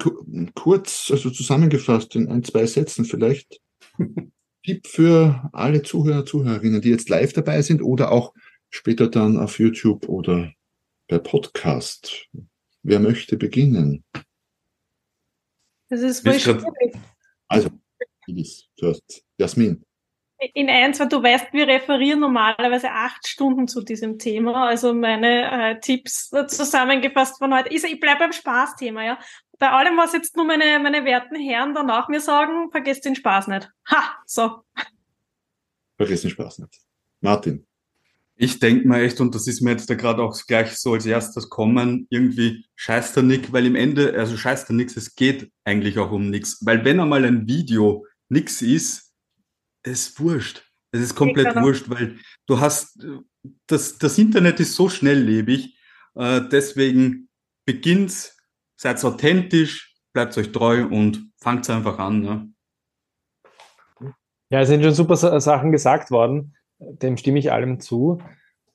kurz, also zusammengefasst in ein, zwei Sätzen vielleicht. *laughs* Tipp für alle Zuhörer, Zuhörerinnen, die jetzt live dabei sind oder auch später dann auf YouTube oder per Podcast. Wer möchte beginnen? Das ist voll schwierig. Also, zuerst. Jasmin. In eins, weil du weißt, wir referieren normalerweise acht Stunden zu diesem Thema. Also meine äh, Tipps zusammengefasst von heute. Ich, ich bleibe beim Spaßthema, ja. Bei allem, was jetzt nur meine, meine werten Herren danach mir sagen, vergesst den Spaß nicht. Ha, so. Vergesst den Spaß nicht. Martin. Ich denke mir echt, und das ist mir jetzt da gerade auch gleich so als erstes kommen, irgendwie scheißt da nix, weil im Ende, also scheißt da nix, es geht eigentlich auch um nichts. Weil wenn einmal ein Video nix ist, ist wurscht. Es ist komplett ja, wurscht, weil du hast, das, das Internet ist so schnelllebig, äh, deswegen beginnt's, seid authentisch, bleibt euch treu und fangt einfach an. Ne? Ja, es sind schon super Sachen gesagt worden dem stimme ich allem zu.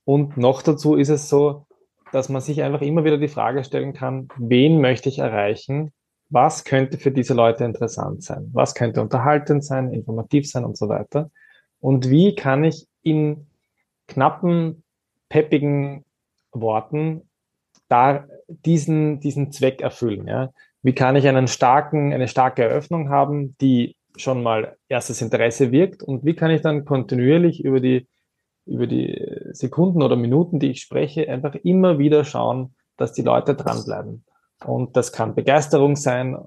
Und noch dazu ist es so, dass man sich einfach immer wieder die Frage stellen kann, wen möchte ich erreichen? Was könnte für diese Leute interessant sein? Was könnte unterhaltend sein, informativ sein und so weiter? Und wie kann ich in knappen, peppigen Worten da diesen, diesen Zweck erfüllen? Ja? Wie kann ich einen starken, eine starke Eröffnung haben, die schon mal erstes Interesse wirkt und wie kann ich dann kontinuierlich über die, über die Sekunden oder Minuten, die ich spreche, einfach immer wieder schauen, dass die Leute dranbleiben. Und das kann Begeisterung sein,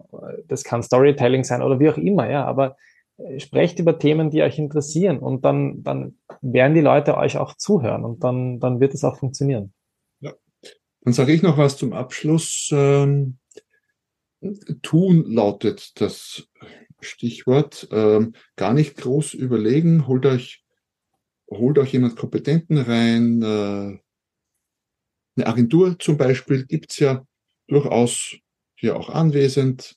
das kann Storytelling sein oder wie auch immer, ja, aber äh, sprecht über Themen, die euch interessieren und dann, dann werden die Leute euch auch zuhören und dann, dann wird es auch funktionieren. Ja. Dann sage ich noch was zum Abschluss. Ähm, tun lautet das Stichwort, ähm, gar nicht groß überlegen, holt euch, holt euch jemand Kompetenten rein, äh, eine Agentur zum Beispiel gibt's ja durchaus hier auch anwesend.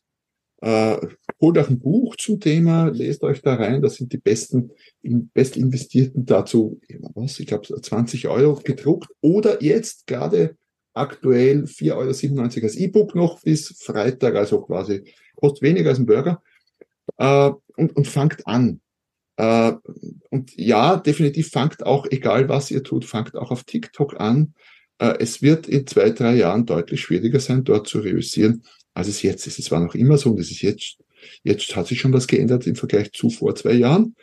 Äh, holt euch ein Buch zum Thema, lest euch da rein, das sind die besten, best investierten dazu, was, ich glaube 20 Euro gedruckt. Oder jetzt gerade aktuell 4,97 Euro als E-Book noch bis Freitag, also quasi kostet weniger als ein Burger äh, und, und fangt an. Äh, und ja, definitiv fangt auch, egal was ihr tut, fangt auch auf TikTok an. Äh, es wird in zwei, drei Jahren deutlich schwieriger sein, dort zu reüssieren, als es jetzt ist. Es war noch immer so und es ist jetzt, jetzt hat sich schon was geändert im Vergleich zu vor zwei Jahren.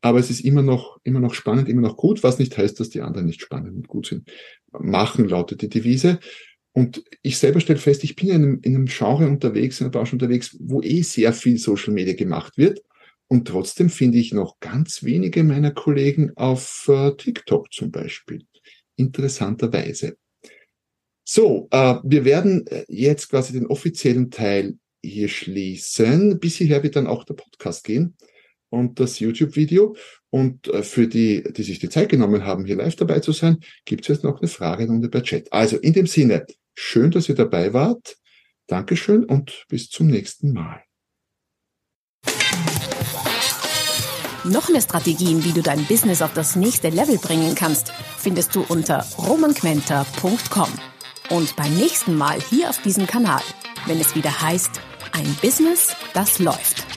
Aber es ist immer noch, immer noch spannend, immer noch gut, was nicht heißt, dass die anderen nicht spannend und gut sind. Machen lautet die Devise. Und ich selber stelle fest, ich bin in einem, in einem Genre unterwegs, in einer Branche unterwegs, wo eh sehr viel Social Media gemacht wird. Und trotzdem finde ich noch ganz wenige meiner Kollegen auf äh, TikTok zum Beispiel. Interessanterweise. So, äh, wir werden äh, jetzt quasi den offiziellen Teil hier schließen. Bis hierher wird dann auch der Podcast gehen und das YouTube-Video. Und äh, für die, die sich die Zeit genommen haben, hier live dabei zu sein, gibt es jetzt noch eine Fragerunde per Chat. Also in dem Sinne, Schön, dass ihr dabei wart. Dankeschön und bis zum nächsten Mal. Noch mehr Strategien, wie du dein Business auf das nächste Level bringen kannst, findest du unter romanquenter.com. Und beim nächsten Mal hier auf diesem Kanal, wenn es wieder heißt, ein Business, das läuft.